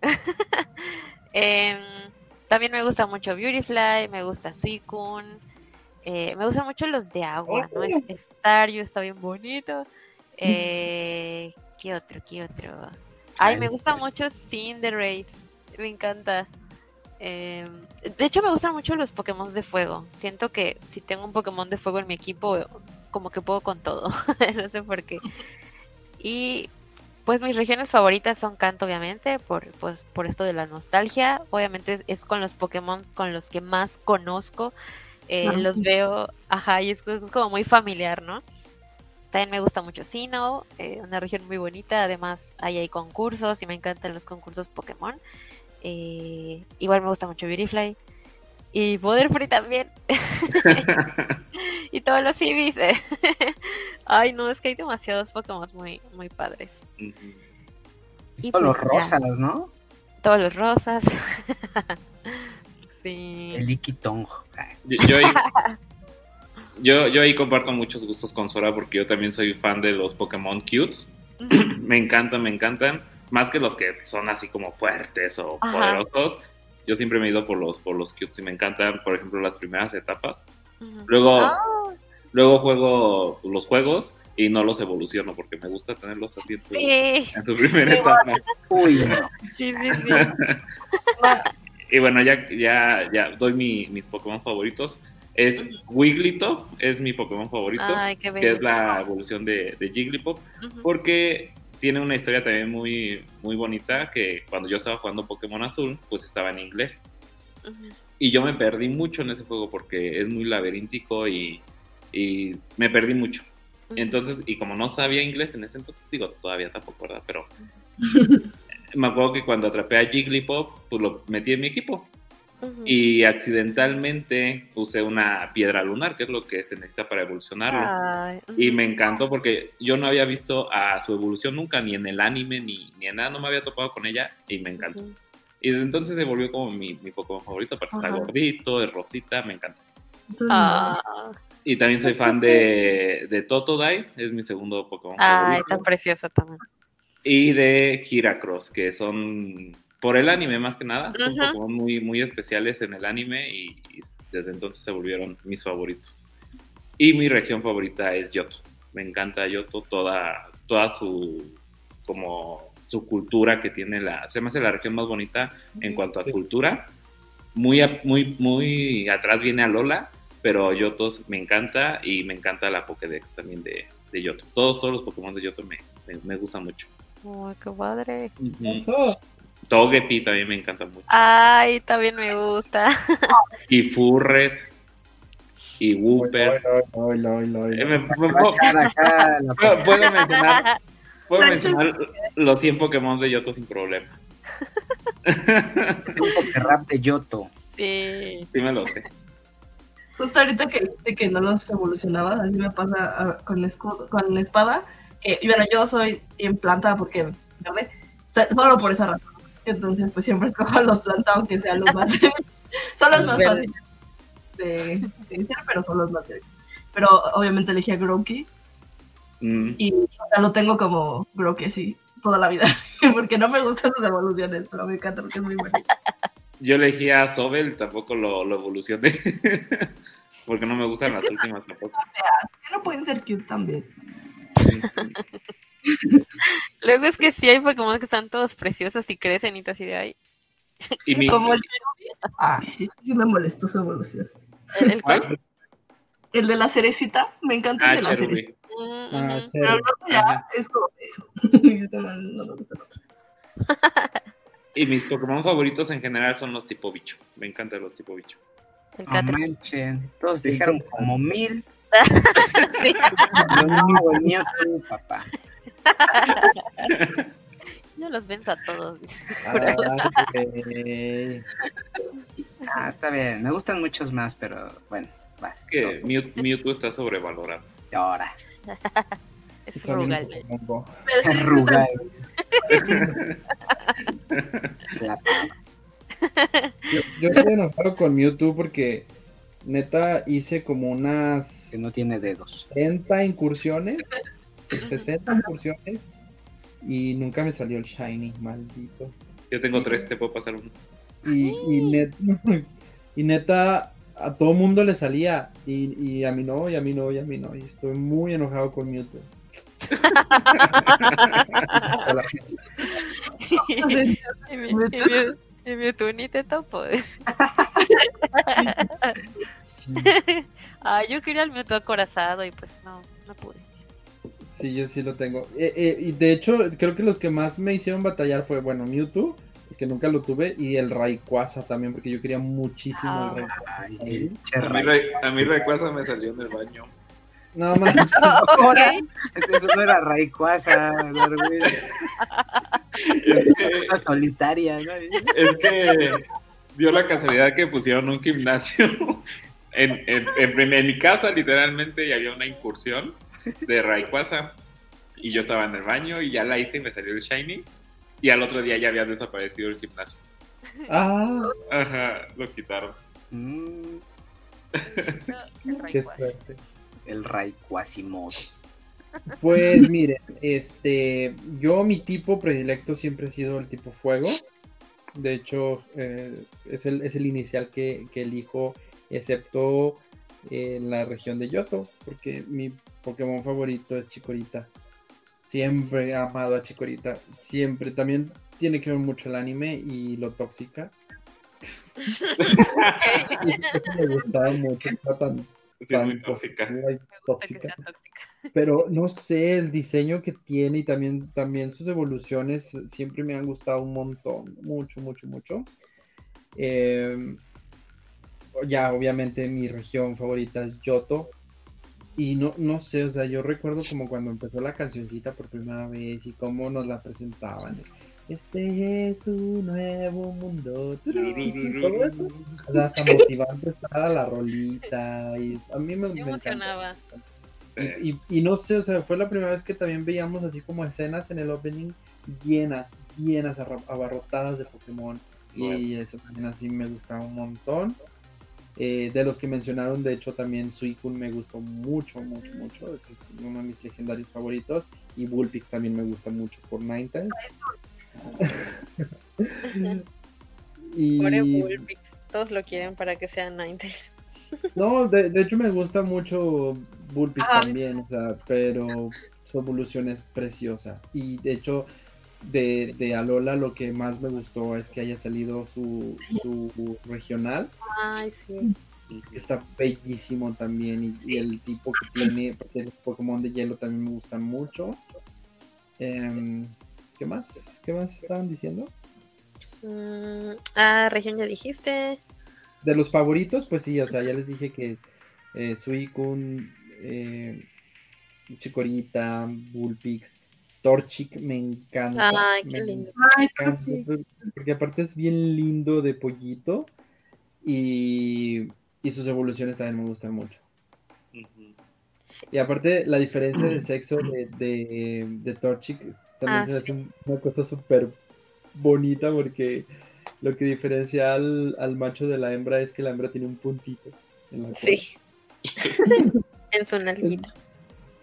Em, también me gusta mucho Beautyfly, me gusta Suicune. eh, me gustan mucho los de agua, ¿no? Es- Staryu está bien bonito. Eh, ¿Qué otro? ¿Qué otro? Ay, me gusta mucho Cinderace. Me encanta. Em, de hecho, me gustan mucho los Pokémon de fuego. Siento que si tengo un Pokémon de fuego en mi equipo, como que puedo con todo. no sé por qué. Y pues mis regiones favoritas son Kanto, obviamente, por, pues, por esto de la nostalgia. Obviamente es con los Pokémon con los que más conozco. Eh. Los veo, ajá, y es, es como muy familiar, ¿no? También me gusta mucho Sinnoh, eh, una región muy bonita. Además, ahí hay concursos y me encantan los concursos Pokémon. Eh, igual me gusta mucho Beautyfly. Y Butterfree también. y todos los Eevees. eh. Ay, no, es que hay demasiados Pokémon muy, muy padres. Y Todos los pues ya, rosas, ¿no? todos los rosas. sí. El Ikitong. Yo, yo yo, yo ahí comparto muchos gustos con Sora porque yo también soy fan de los Pokémon Cutes. me encantan, me encantan. Más que los que son así como fuertes o Ajá. poderosos. Yo siempre me he ido por los, por los cutes y me encantan, por ejemplo, las primeras etapas. Luego, Ah, luego juego los juegos y no los evoluciono porque me gusta tenerlos así en tu, sí, en tu primera etapa. Uy, no. sí, sí, sí. Y bueno, ya, ya, ya doy mi- mis Pokémon favoritos. Es Wigglytuff, es mi Pokémon favorito, Ay, qué que es la evolución de, de Jigglypuff, porque tiene una historia también muy, muy bonita, que cuando yo estaba jugando Pokémon Azul, pues estaba en inglés. Y yo me perdí mucho en ese juego porque es muy laberíntico y, y me perdí mucho. Entonces, y como no sabía inglés en ese entonces, digo, todavía tampoco, ¿verdad? Pero me acuerdo que cuando atrapé a Jigglypuff, pues lo metí en mi equipo. Y accidentalmente usé una piedra lunar, que es lo que se necesita para evolucionarlo. Ay, Y me encantó porque yo no había visto a su evolución nunca, ni en el anime, ni, ni en nada, no me había topado con ella y me encantó. Y desde entonces se volvió como mi, mi Pokémon favorito, aparte está gordito, es rosita, me encanta. Ah, Y también soy fan de, de Totodile, es mi segundo Pokémon ay, favorito. tan precioso también. Y de Heracross, que son por el anime más que nada, son. Pokémon muy, muy especiales en el anime y, y desde entonces se volvieron mis favoritos. Y mi región favorita es Yoto. Me encanta Yoto, toda, toda su como su cultura que tiene la, se me hace la región más bonita en cuanto a Sí. cultura. Muy, a- muy, muy atrás viene Alola, pero Yoto me encanta y me encanta la Pokédex también de, de Yoto. Todos, todos los Pokémon de Yoto me, me, me gustan mucho. Ay, qué padre. Ujú. Eso. Togepi también me encanta mucho. Ay, también me gusta. Y Furret. Y Wooper. Eh, puedo, mencionar, puedo mencionar los 100 Pokémon de Yoto sin problema. un Pokérap de Yoto. Sí. Sí me lo sé. Justo ahorita que que no los evolucionabas, así me pasa ah, con, escudo, con la espada. Que, y bueno, yo soy en planta porque verde, so- solo por esa razón. Entonces, pues siempre escojo los planta, aunque sean los más. son los más fáciles de, de hacer, pero son los más verdes. Pero obviamente elegí a Groki Mm, y o sea, lo tengo como Groki así toda la vida. porque no me gustan las evoluciones, pero me encanta porque es muy bonito. Yo elegí a Sobel, tampoco lo, lo evolucioné. Porque no me gustan las últimas tampoco. Que no pueden ser cute también. Luego es que sí hay Pokémon que están todos preciosos y crecen y todo así de ahí. Y mi, Como el Ay, sí, sí me molestó su evolución. ¿El, el cuál? El de la cerecita, me encanta el Ah, de la cerecita. Cherubi. Mm, Ah. Pero el otro ya es como eso. Yo no me gusta el otro. Y mis Pokémon favoritos en general son los tipo bicho. Me encantan los tipo bicho. El No Caterpie. manchen. Todos dijeron como mil. Sí. Mío papá. Yo los venzo a todos. Ah. Ah, está bien. Me gustan muchos más, pero bueno, vas. Que Mew- Mewtwo está sobrevalorado. Ahora. Es Rugal. sí, Rugal. Es la Yo, yo estoy enojado con Mewtwo porque neta hice como unas que no tiene dedos. 60 incursiones, 60 incursiones y nunca me salió el shiny, maldito. Yo tengo tres, te puedo pasar uno. Y, y, net- y neta a todo mundo le salía y, y a mí no, y a mí no, y a mí no. Y estoy muy enojado con Mewtwo. Y Mewtwo ni te topo. Ah, yo quería el Mewtwo acorazado y pues no, no pude. Sí, yo sí lo tengo. Eh, eh, y de hecho, creo que los que más me hicieron batallar fue, bueno, Mewtwo, que nunca lo tuve, y el Rayquaza también, porque yo quería muchísimo Ah. el Rayquaza. Ay, el pinche A mí, a mí Rayquaza me salió en el baño. No más. Eso no era Rayquaza, Darwin. Es que, Una solitaria, ¿no? es que dio la casualidad que pusieron un gimnasio en, en, en- en mi casa, literalmente, y había una incursión de Rayquaza. Y yo estaba en el baño y ya la hice y me salió el Shiny. Y al otro día ya había desaparecido el gimnasio. Ah, Ajá, lo quitaron. Mm, El qué Rayquaza. suerte. el Rayquazimodo. Pues miren, este, yo mi tipo predilecto siempre ha sido el tipo fuego. De hecho, eh, es, el, es el inicial que, que elijo, excepto en la región de Yoto, porque mi Pokémon favorito es Chikorita. Siempre he amado a Chikorita. Siempre. También tiene que ver mucho el anime y lo tóxica. me gustaba mucho. Está tan, Sí, muy tan tóxica. positiva y Me gusta que tóxica. sea tóxica. Pero no sé, el diseño que tiene y también, también sus evoluciones siempre me han gustado un montón, mucho, mucho, mucho. Eh, ya, obviamente mi región favorita es Yoto. Y no, no sé, o sea, yo recuerdo como cuando empezó la cancioncita por primera vez y cómo nos la presentaban. Este es un nuevo mundo. Todo eso. O sea, hasta motivante estaba la rolita. Y a mí me, Me me emocionaba. Y, y- y no sé, o sea, fue la primera vez que también veíamos así como escenas en el opening llenas, llenas, abarrotadas de Pokémon. Y Bueno. eso también así me gustaba un montón. Eh, de los que mencionaron, de hecho, también Suicune me gustó mucho, mucho, mucho. Es uno de mis legendarios favoritos. Y Bullpix también me gusta mucho por Ninetales. y Pobre Bullpix, todos lo quieren para que sean 90s. no, de, de hecho me gusta mucho Bullpix Ah. también, o sea, pero su evolución es preciosa. Y de hecho, de, de Alola lo que más me gustó es que haya salido su, su regional. Ay, sí. está bellísimo también y, y el tipo que tiene, porque los Pokémon de hielo también me gustan mucho. Em, ¿Qué más? ¿Qué más estaban diciendo? Mm, ah, región ya dijiste. De los favoritos, pues sí, o sea, ya les dije que eh, Suicune, eh, Chikorita, Bullpix, Torchic me encanta. Ay, qué me lindo. Ay. Porque aparte es bien lindo de pollito y, y sus evoluciones también me gustan mucho. Y aparte, la diferencia de sexo de, de, de Torchic también Ah, se hace una cosa súper bonita porque lo que diferencia al, al macho de la hembra es que la hembra tiene un puntito en la. Sí. en su nalguita.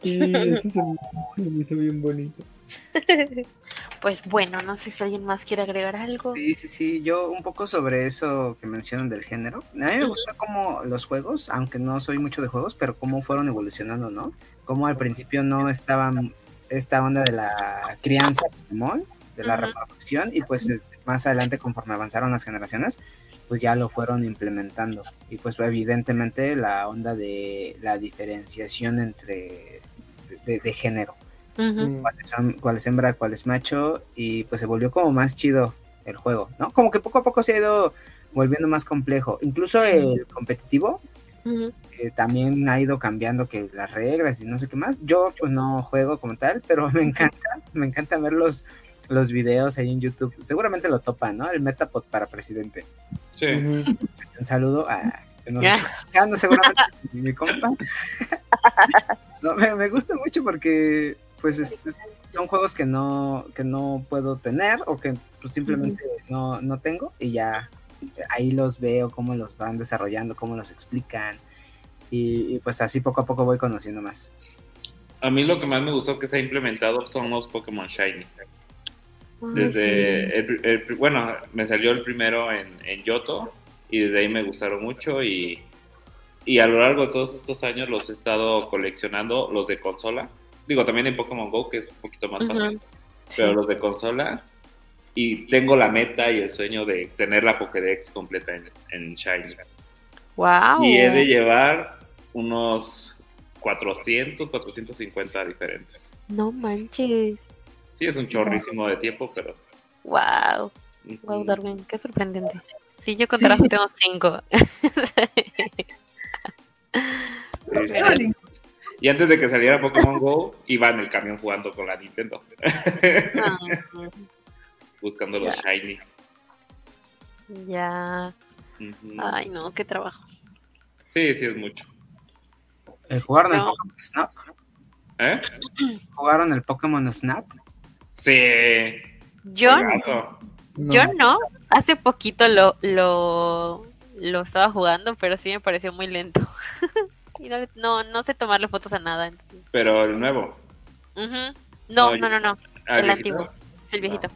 Y eso se me, hizo bien bonito. Pues bueno, no sé si alguien más quiere agregar algo. Sí, sí, sí, yo un poco sobre eso que mencionan del género. A mí me gusta como los juegos, aunque no soy mucho de juegos, pero cómo fueron evolucionando, ¿no? Como al principio no estaban esta onda de la crianza de Pokémon, de la Ujú. reproducción, y pues este, más adelante conforme avanzaron las generaciones, pues ya lo fueron implementando. Y pues evidentemente la onda de la diferenciación entre de- de género. Mm, cuál es, hom- cuál es hembra, cuál es macho, y pues se volvió como más chido el juego, ¿no? Como que poco a poco se ha ido volviendo más complejo. Incluso Sí. el competitivo eh, también ha ido cambiando que las reglas y no sé qué más. Yo pues no juego como tal, pero me encanta, me encanta ver los, los videos ahí en YouTube. Seguramente lo topan, ¿no? El Metapod para presidente. Sí. Un saludo a... que nos Ya. está seguramente mi compa. No, me, me gusta mucho porque pues es- es- son juegos que no, que no puedo tener o que pues, simplemente no, no tengo y ya ahí los veo, cómo los van desarrollando, cómo los explican y, y, pues así poco a poco voy conociendo más. A mí lo que más me gustó que se ha implementado son los Pokémon Shiny. Desde el, el- bueno, me salió el primero en, en Yoto y desde ahí me gustaron mucho y, y a lo largo de todos estos años los he estado coleccionando, los de consola. Digo, también en Pokémon Go, que es un poquito más fácil, sí. pero los de consola. Y tengo la meta y el sueño de tener la Pokédex completa en, en Shiny. Wow. Y he de llevar unos 400, 450 diferentes. No manches. Sí, es un chorrísimo de tiempo, pero... Wow. Wow, Darwin, qué sorprendente. Sí, yo con trabajo tengo cinco. Sí. Y antes de que saliera Pokémon Go, iba en el camión jugando con la Nintendo, buscando los shinies. ya. Ay, no, qué trabajo. Sí, sí, es mucho. Eh, ¿Jugaron el No. Pokémon Snap? ¿Eh? ¿Jugaron el Pokémon Snap? Sí. Yo. No. yo no. Hace poquito lo, lo, lo estaba jugando, pero sí me pareció muy lento. y no, no, no sé tomarle fotos a nada. entonces- Pero el nuevo. Ujú. No, No, no, no, no. Ah, El viejito. antiguo. Es el viejito.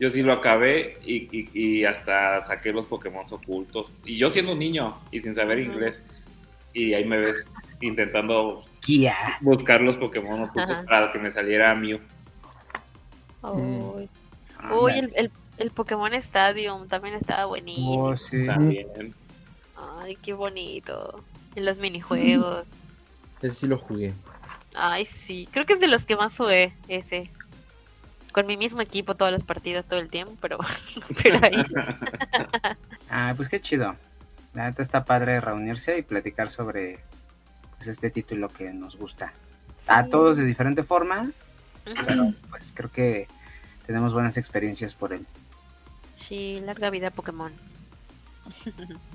Yo sí lo acabé y, y- y hasta saqué los Pokémon ocultos. Y yo siendo un niño y sin saber inglés. Y ahí me ves intentando buscar los Pokémon ocultos Ajá. para que me saliera Mew. Uy, Ah, Uy, el, el, el Pokémon Stadium también estaba buenísimo. Oh, sí. También. Ay, qué bonito. En los minijuegos. Ese sí lo jugué. Ay, sí. Creo que es de los que más jugué ese. Con mi mismo equipo todas las partidas todo el tiempo, pero, pero ahí. Ah, pues qué chido. La neta está padre reunirse y platicar sobre pues, este título que nos gusta. A todos de diferente forma, Pues creo que tenemos buenas experiencias por él. Sí, larga vida Pokémon.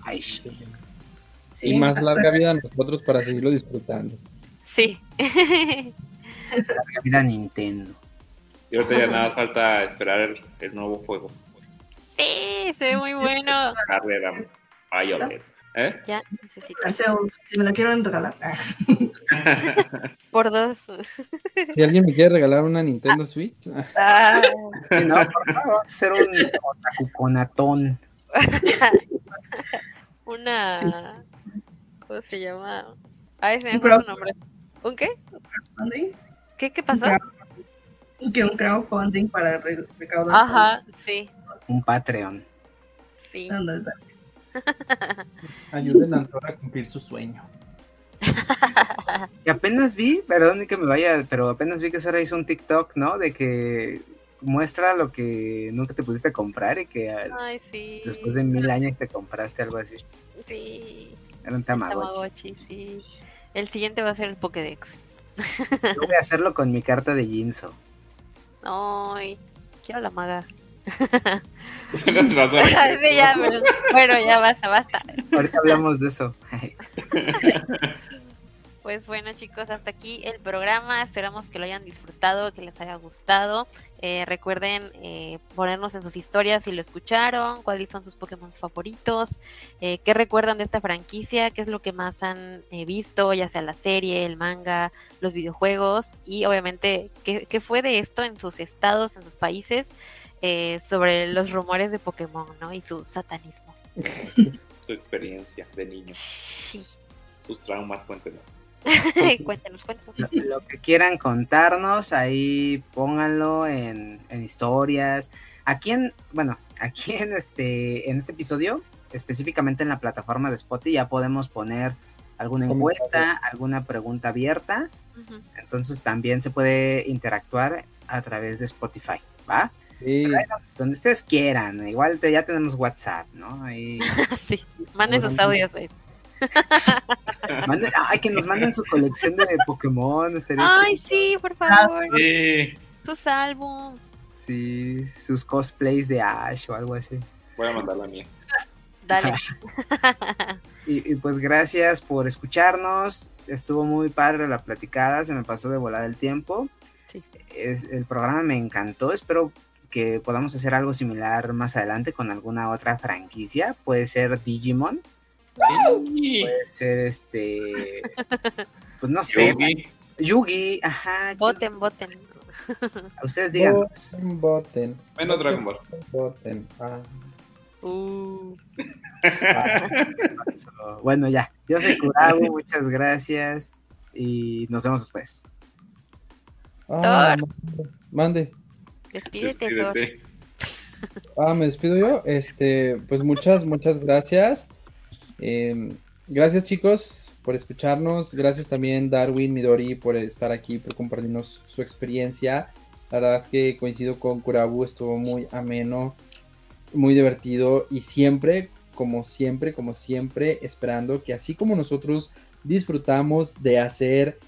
Ay, Sí, y más larga vida a nosotros para seguirlo disfrutando. Sí. larga vida Nintendo. Y ahorita ya nada más falta esperar el, el nuevo juego. sí, se ve muy bueno. Carrera Violet. ¿Eh? Ya, necesito. Si me lo quieren regalar. Ah, Por dos. Si alguien me quiere regalar una Nintendo Switch, ah, Ah, no, por favor, vamos a hacer un otakuconatón. una. Sí. ¿Cómo se llama? Ay, se me fue su nombre. ¿Un qué? crowdfunding. ¿Qué, qué pasó? Y que un crowdfunding para re- recaudar. Ajá, sí, Un Patreon. sí. Ayuden a Antora a cumplir su sueño. Y apenas vi, perdón que me vaya, pero apenas vi que Sara hizo un TikTok, ¿no? De que muestra lo que nunca te pudiste comprar y que ah, Ay, sí. después de mil años te compraste algo así. Sí. Era un Tamagotchi. Tamagotchi, sí. El siguiente va a ser el Pokédex. Yo voy a hacerlo con mi carta de Jinzo. Ay, quiero la maga. A ver. Sí, ya, pero- bueno, ya basta, basta. Ahorita hablamos de eso. Pues bueno chicos, hasta aquí el programa. Esperamos que lo hayan disfrutado, que les haya gustado. Eh, recuerden eh, ponernos en sus historias si lo escucharon, cuáles son sus Pokémon favoritos, eh, qué recuerdan de esta franquicia, qué es lo que más han eh, visto, ya sea la serie, el manga, los videojuegos y obviamente qué, qué fue de esto en sus estados, en sus países, eh, sobre los rumores de Pokémon ¿no? y su satanismo. Su experiencia de niño, Sí. sus traumas, cuéntenos. cuéntanos, cuéntanos. lo, lo que quieran contarnos, ahí pónganlo en, en historias. Aquí en, bueno, aquí en este, en este episodio, específicamente en la plataforma de Spotify, ya podemos poner alguna encuesta, alguna pregunta abierta. Entonces también se puede interactuar a través de Spotify, ¿va? Sí, Donde ustedes quieran. Igual te- ya tenemos WhatsApp, ¿no? Ahí. sí, manden sus audios. ahí. Manden- ay, que nos manden su colección de Pokémon. estaría Ay, sí, por favor. Sí. Sus álbums. Sí, sus cosplays de Ash o algo así. Voy a mandar la mía. Dale. Y, y pues gracias por escucharnos. Estuvo muy padre la platicada, se me pasó de volar el tiempo. Sí. Es, el programa me encantó, espero que podamos hacer algo similar más adelante con alguna otra franquicia. Puede ser Digimon, Sí. puede ser este... Pues no sé, Yugi. Yugi, ajá. Voten, voten. Ustedes díganos. voten, voten. Menos Dragon Ball. Voten. Ah, Uh, bueno, ya. Yo soy Kurabu, muchas gracias y nos vemos después. ah, mande. despídete, Thor. Despídete. Ah, me despido yo. Este, pues muchas, muchas gracias. Eh, gracias chicos por escucharnos. Gracias también Darwin, Midori por estar aquí, por compartirnos su experiencia. La verdad es que coincido con Kurabu, estuvo muy ameno, muy divertido y siempre, como siempre, como siempre, esperando que así como nosotros disfrutamos de hacer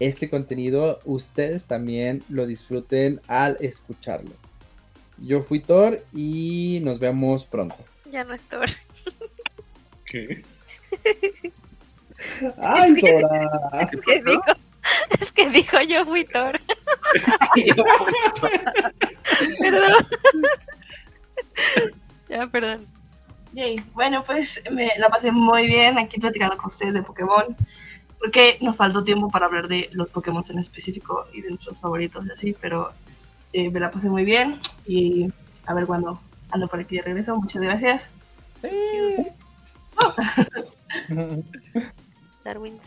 este contenido, ustedes también lo disfruten al escucharlo. Yo fui Thor y nos vemos pronto. Ya no es Thor. ¿Qué? ¡Ay, Sora! Es que dijo, es que dijo yo fui Thor. Perdón. ya, perdón. Yay. Bueno, pues me la pasé muy bien aquí platicando con ustedes de Pokémon. Porque nos faltó tiempo para hablar de los Pokémon en específico y de nuestros favoritos y así, pero eh, me la pasé muy bien. Y a ver cuándo ando por aquí de regreso. Muchas gracias. Darwin.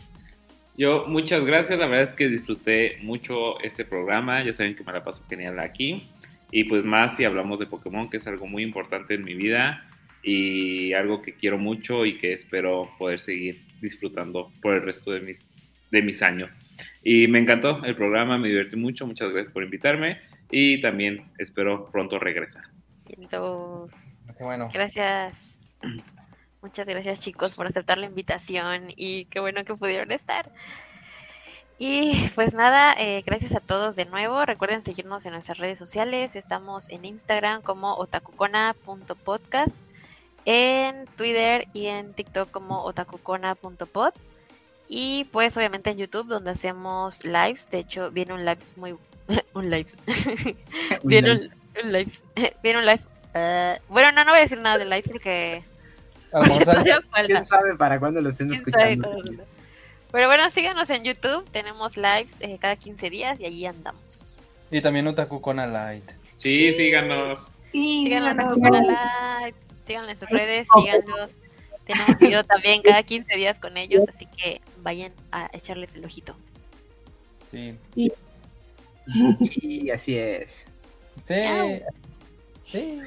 Yo, muchas gracias. La verdad es que disfruté mucho este programa. Ya saben que me la paso genial aquí. Y pues más si hablamos de Pokémon, que es algo muy importante en mi vida y algo que quiero mucho y que espero poder seguir disfrutando por el resto de mis, de mis años. Y me encantó el programa, me divertí mucho. Muchas gracias por invitarme y también espero pronto regresar. Entonces, bueno. gracias. Muchas gracias chicos por aceptar la invitación y qué bueno que pudieron estar. Y pues nada, eh, gracias a todos de nuevo. Recuerden seguirnos en nuestras redes sociales. Estamos en Instagram como otakucona.podcast, en Twitter y en TikTok como otakucona.pod. Y pues obviamente en YouTube donde hacemos lives. De hecho, viene un live muy... un live. viene un, un live. viene un live. eh, bueno, no, no voy a decir nada de live porque... Vamos a- todavía falta. ¿Quién sabe para cuándo lo estén ¿Quién sabe escuchando? Pero bueno, síganos en YouTube. Tenemos lives eh, cada 15 días y allí andamos. Y también Otaku con Light. Sí, síganos. Sí, Síganlo en síganos. Otaku Live, síganlo en sus redes, síganlos. Tenemos video también cada 15 días con ellos, así que vayan a echarles el ojito. Sí. Sí, así es. Sí. Sí.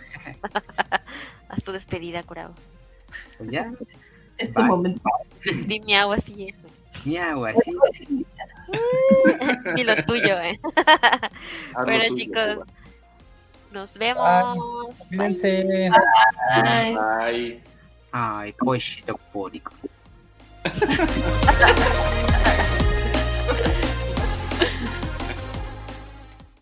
Haz tu despedida, Curao. Pues ya, Este Bye. momento. Di miau así eso. miau, así. Ni lo tuyo, eh. Haz Bueno, tuyo, chicos. Nos vemos. Bye. Cuídense. Ay. Bye. Ay, cochito pólico.